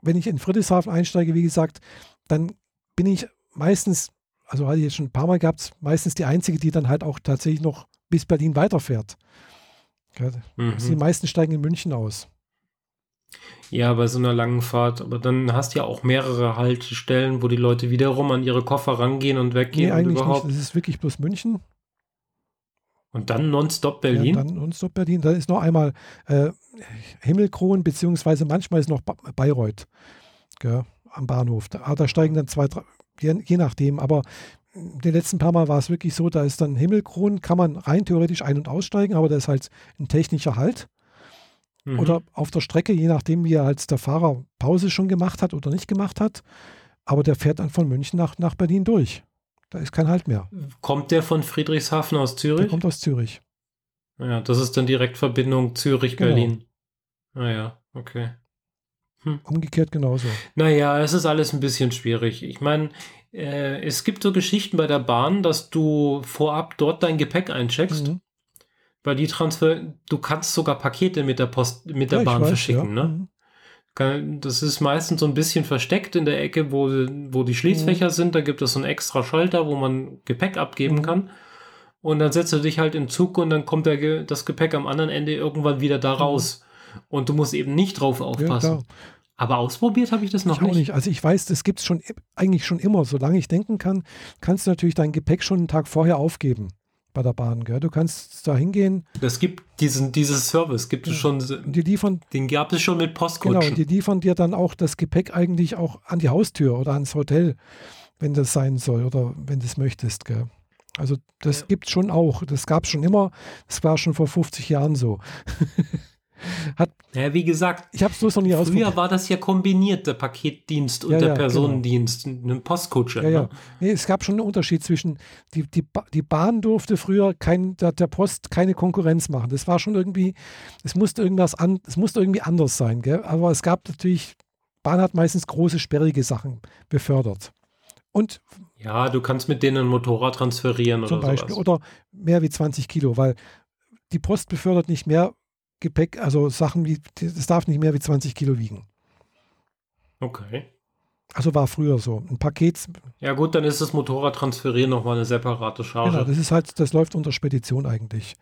wenn ich in Friedrichshafen einsteige, wie gesagt, dann bin ich meistens, also hatte ich jetzt schon ein paar Mal gehabt, meistens die Einzige, die dann halt auch tatsächlich noch bis Berlin weiterfährt. Mhm. Die meisten steigen in München aus. Ja, bei so einer langen Fahrt. Aber dann hast du ja auch mehrere Haltestellen, wo die Leute wiederum an ihre Koffer rangehen und Nee, weggehen und eigentlich nicht. überhaupt. Das ist wirklich bloß München. Und dann nonstop Berlin. Ja, dann nonstop Berlin. Da ist noch einmal äh, Himmelkron, beziehungsweise manchmal ist noch Ba- Bayreuth gell, am Bahnhof. Da, ah, da steigen dann zwei, drei, je, je nachdem. Aber die letzten paar Mal war es wirklich so, da ist dann Himmelkron, kann man rein theoretisch ein- und aussteigen, aber da ist halt ein technischer Halt. Mhm. Oder auf der Strecke, je nachdem, wie er halt der Fahrer Pause schon gemacht hat oder nicht gemacht hat. Aber der fährt dann von München nach, nach Berlin durch. Da ist kein Halt mehr. Kommt der von Friedrichshafen aus Der Zürich? kommt aus Zürich. Ja, das ist dann Direktverbindung Zürich-Berlin. Genau. Naja, ah, okay. Hm. Umgekehrt genauso. Naja, es ist alles ein bisschen schwierig. Ich meine, äh, es gibt so Geschichten bei der Bahn, dass du vorab dort dein Gepäck eincheckst. Mhm. Weil die Transfer, du kannst sogar Pakete mit der Post, mit der ja, Bahn weiß, verschicken, ja. ne? Mhm. Das ist meistens so ein bisschen versteckt in der Ecke, wo, wo die Schließfächer mhm. sind. Da gibt es so einen extra Schalter, wo man Gepäck abgeben mhm. kann. Und dann setzt du dich halt in Zug und dann kommt der, das Gepäck am anderen Ende irgendwann wieder da mhm. raus. Und du musst eben nicht drauf aufpassen. Ja, aber ausprobiert habe ich das noch ich nicht. nicht. Also ich weiß, das gibt es schon eigentlich schon immer. Solange ich denken kann, kannst du natürlich dein Gepäck schon einen Tag vorher aufgeben bei der Bahn. Gell? Du kannst da hingehen. Das gibt diesen dieses Service, gibt es schon. Die liefern, den gab es schon mit Postkutschen. Genau, die liefern dir dann auch das Gepäck eigentlich auch an die Haustür oder ans Hotel, wenn das sein soll oder wenn du es möchtest. Gell? Also das ja. gibt es schon auch. Das gab es schon immer. Das war schon vor 50 Jahren so. (laughs) Hat, ja, wie gesagt, ich habe es noch nie Früher war das ja kombiniert, der Paketdienst und ja, der ja, Personendienst, genau. eine Postkutsche. Ja, ne? ja. Nee, es gab schon einen Unterschied zwischen, die, die, die Bahn durfte früher kein, der, der Post keine Konkurrenz machen. Das war schon irgendwie, es musste irgendwas an, es musste irgendwie anders sein, gell? aber es gab natürlich, Bahn hat meistens große, sperrige Sachen befördert. Und ja, du kannst mit denen ein Motorrad transferieren zum oder Beispiel. Sowas. Oder mehr wie 20 Kilo, weil die Post befördert nicht mehr Gepäck, also Sachen wie, das darf nicht mehr wie 20 Kilo wiegen. Okay. Also war früher so. Ein Paket. Ja, gut, dann ist das Motorrad transferieren nochmal eine separate Charge. Genau, das ist halt, das läuft unter Spedition eigentlich.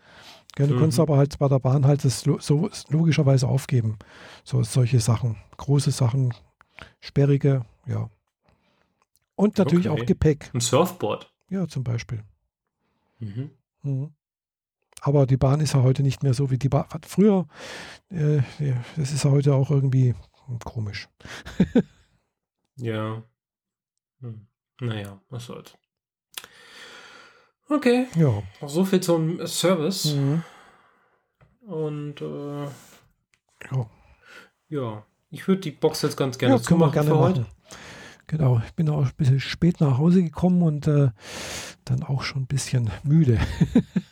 Du mhm. kannst aber halt bei der Bahn halt das so logischerweise aufgeben. So solche Sachen. Große Sachen, sperrige, ja. Und natürlich okay. auch Gepäck. Ein Surfboard. Ja, zum Beispiel. Mhm. Mhm. Aber die Bahn ist ja heute nicht mehr so wie die Bahn. Früher, äh, das ist ja heute auch irgendwie komisch. (laughs) ja. Hm. Naja, was soll's. Okay. Ja. So viel zum Service. Mhm. Und äh, ja. ja, ich würde die Box jetzt ganz gerne ja, zumachen gerne für machen. heute. Genau, ich bin auch ein bisschen spät nach Hause gekommen und äh, dann auch schon ein bisschen müde. (laughs)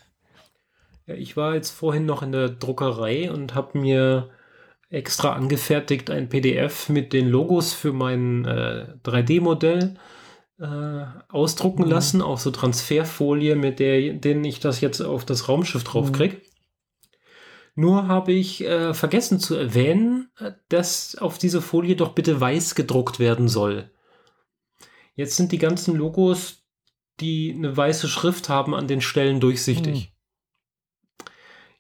Ja, ich war jetzt vorhin noch in der Druckerei und habe mir extra angefertigt ein PDF mit den Logos für mein äh, 3D-Modell äh, ausdrucken mhm. lassen, auf so Transferfolie, mit der denen ich das jetzt auf das Raumschiff drauf krieg. Mhm. Nur habe ich äh, vergessen zu erwähnen, dass auf diese Folie doch bitte weiß gedruckt werden soll. Jetzt sind die ganzen Logos, die eine weiße Schrift haben, an den Stellen durchsichtig.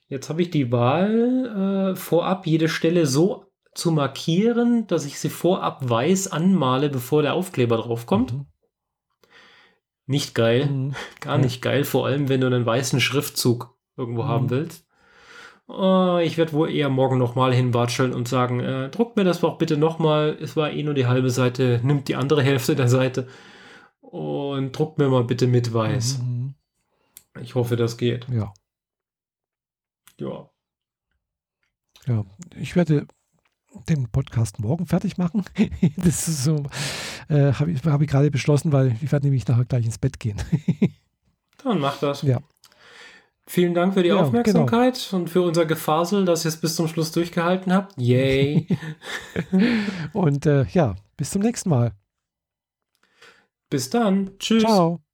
Jetzt habe ich die Wahl, äh, vorab jede Stelle so zu markieren, dass ich sie vorab weiß anmale, bevor der Aufkleber draufkommt. Mhm. Nicht geil, mhm. (laughs) gar nicht geil, vor allem wenn du einen weißen Schriftzug irgendwo mhm. haben willst. Oh, ich werde wohl eher morgen nochmal hinwatscheln und sagen, äh, druck mir das doch bitte nochmal. Es war eh nur die halbe Seite, nimmt die andere Hälfte der Seite und druck mir mal bitte mit weiß. Mhm. Ich hoffe, das geht. Ja. Ja. Ja, ich werde den Podcast morgen fertig machen. (laughs) das ist so, äh, habe ich, hab ich gerade beschlossen, weil ich werde nämlich nachher gleich ins Bett gehen. (laughs) Dann mach das. Ja. Vielen Dank für die ja, Aufmerksamkeit genau. und für unser Gefasel, dass ihr es bis zum Schluss durchgehalten habt. Yay! (laughs) und äh, ja, bis zum nächsten Mal. Bis dann. Tschüss. Ciao.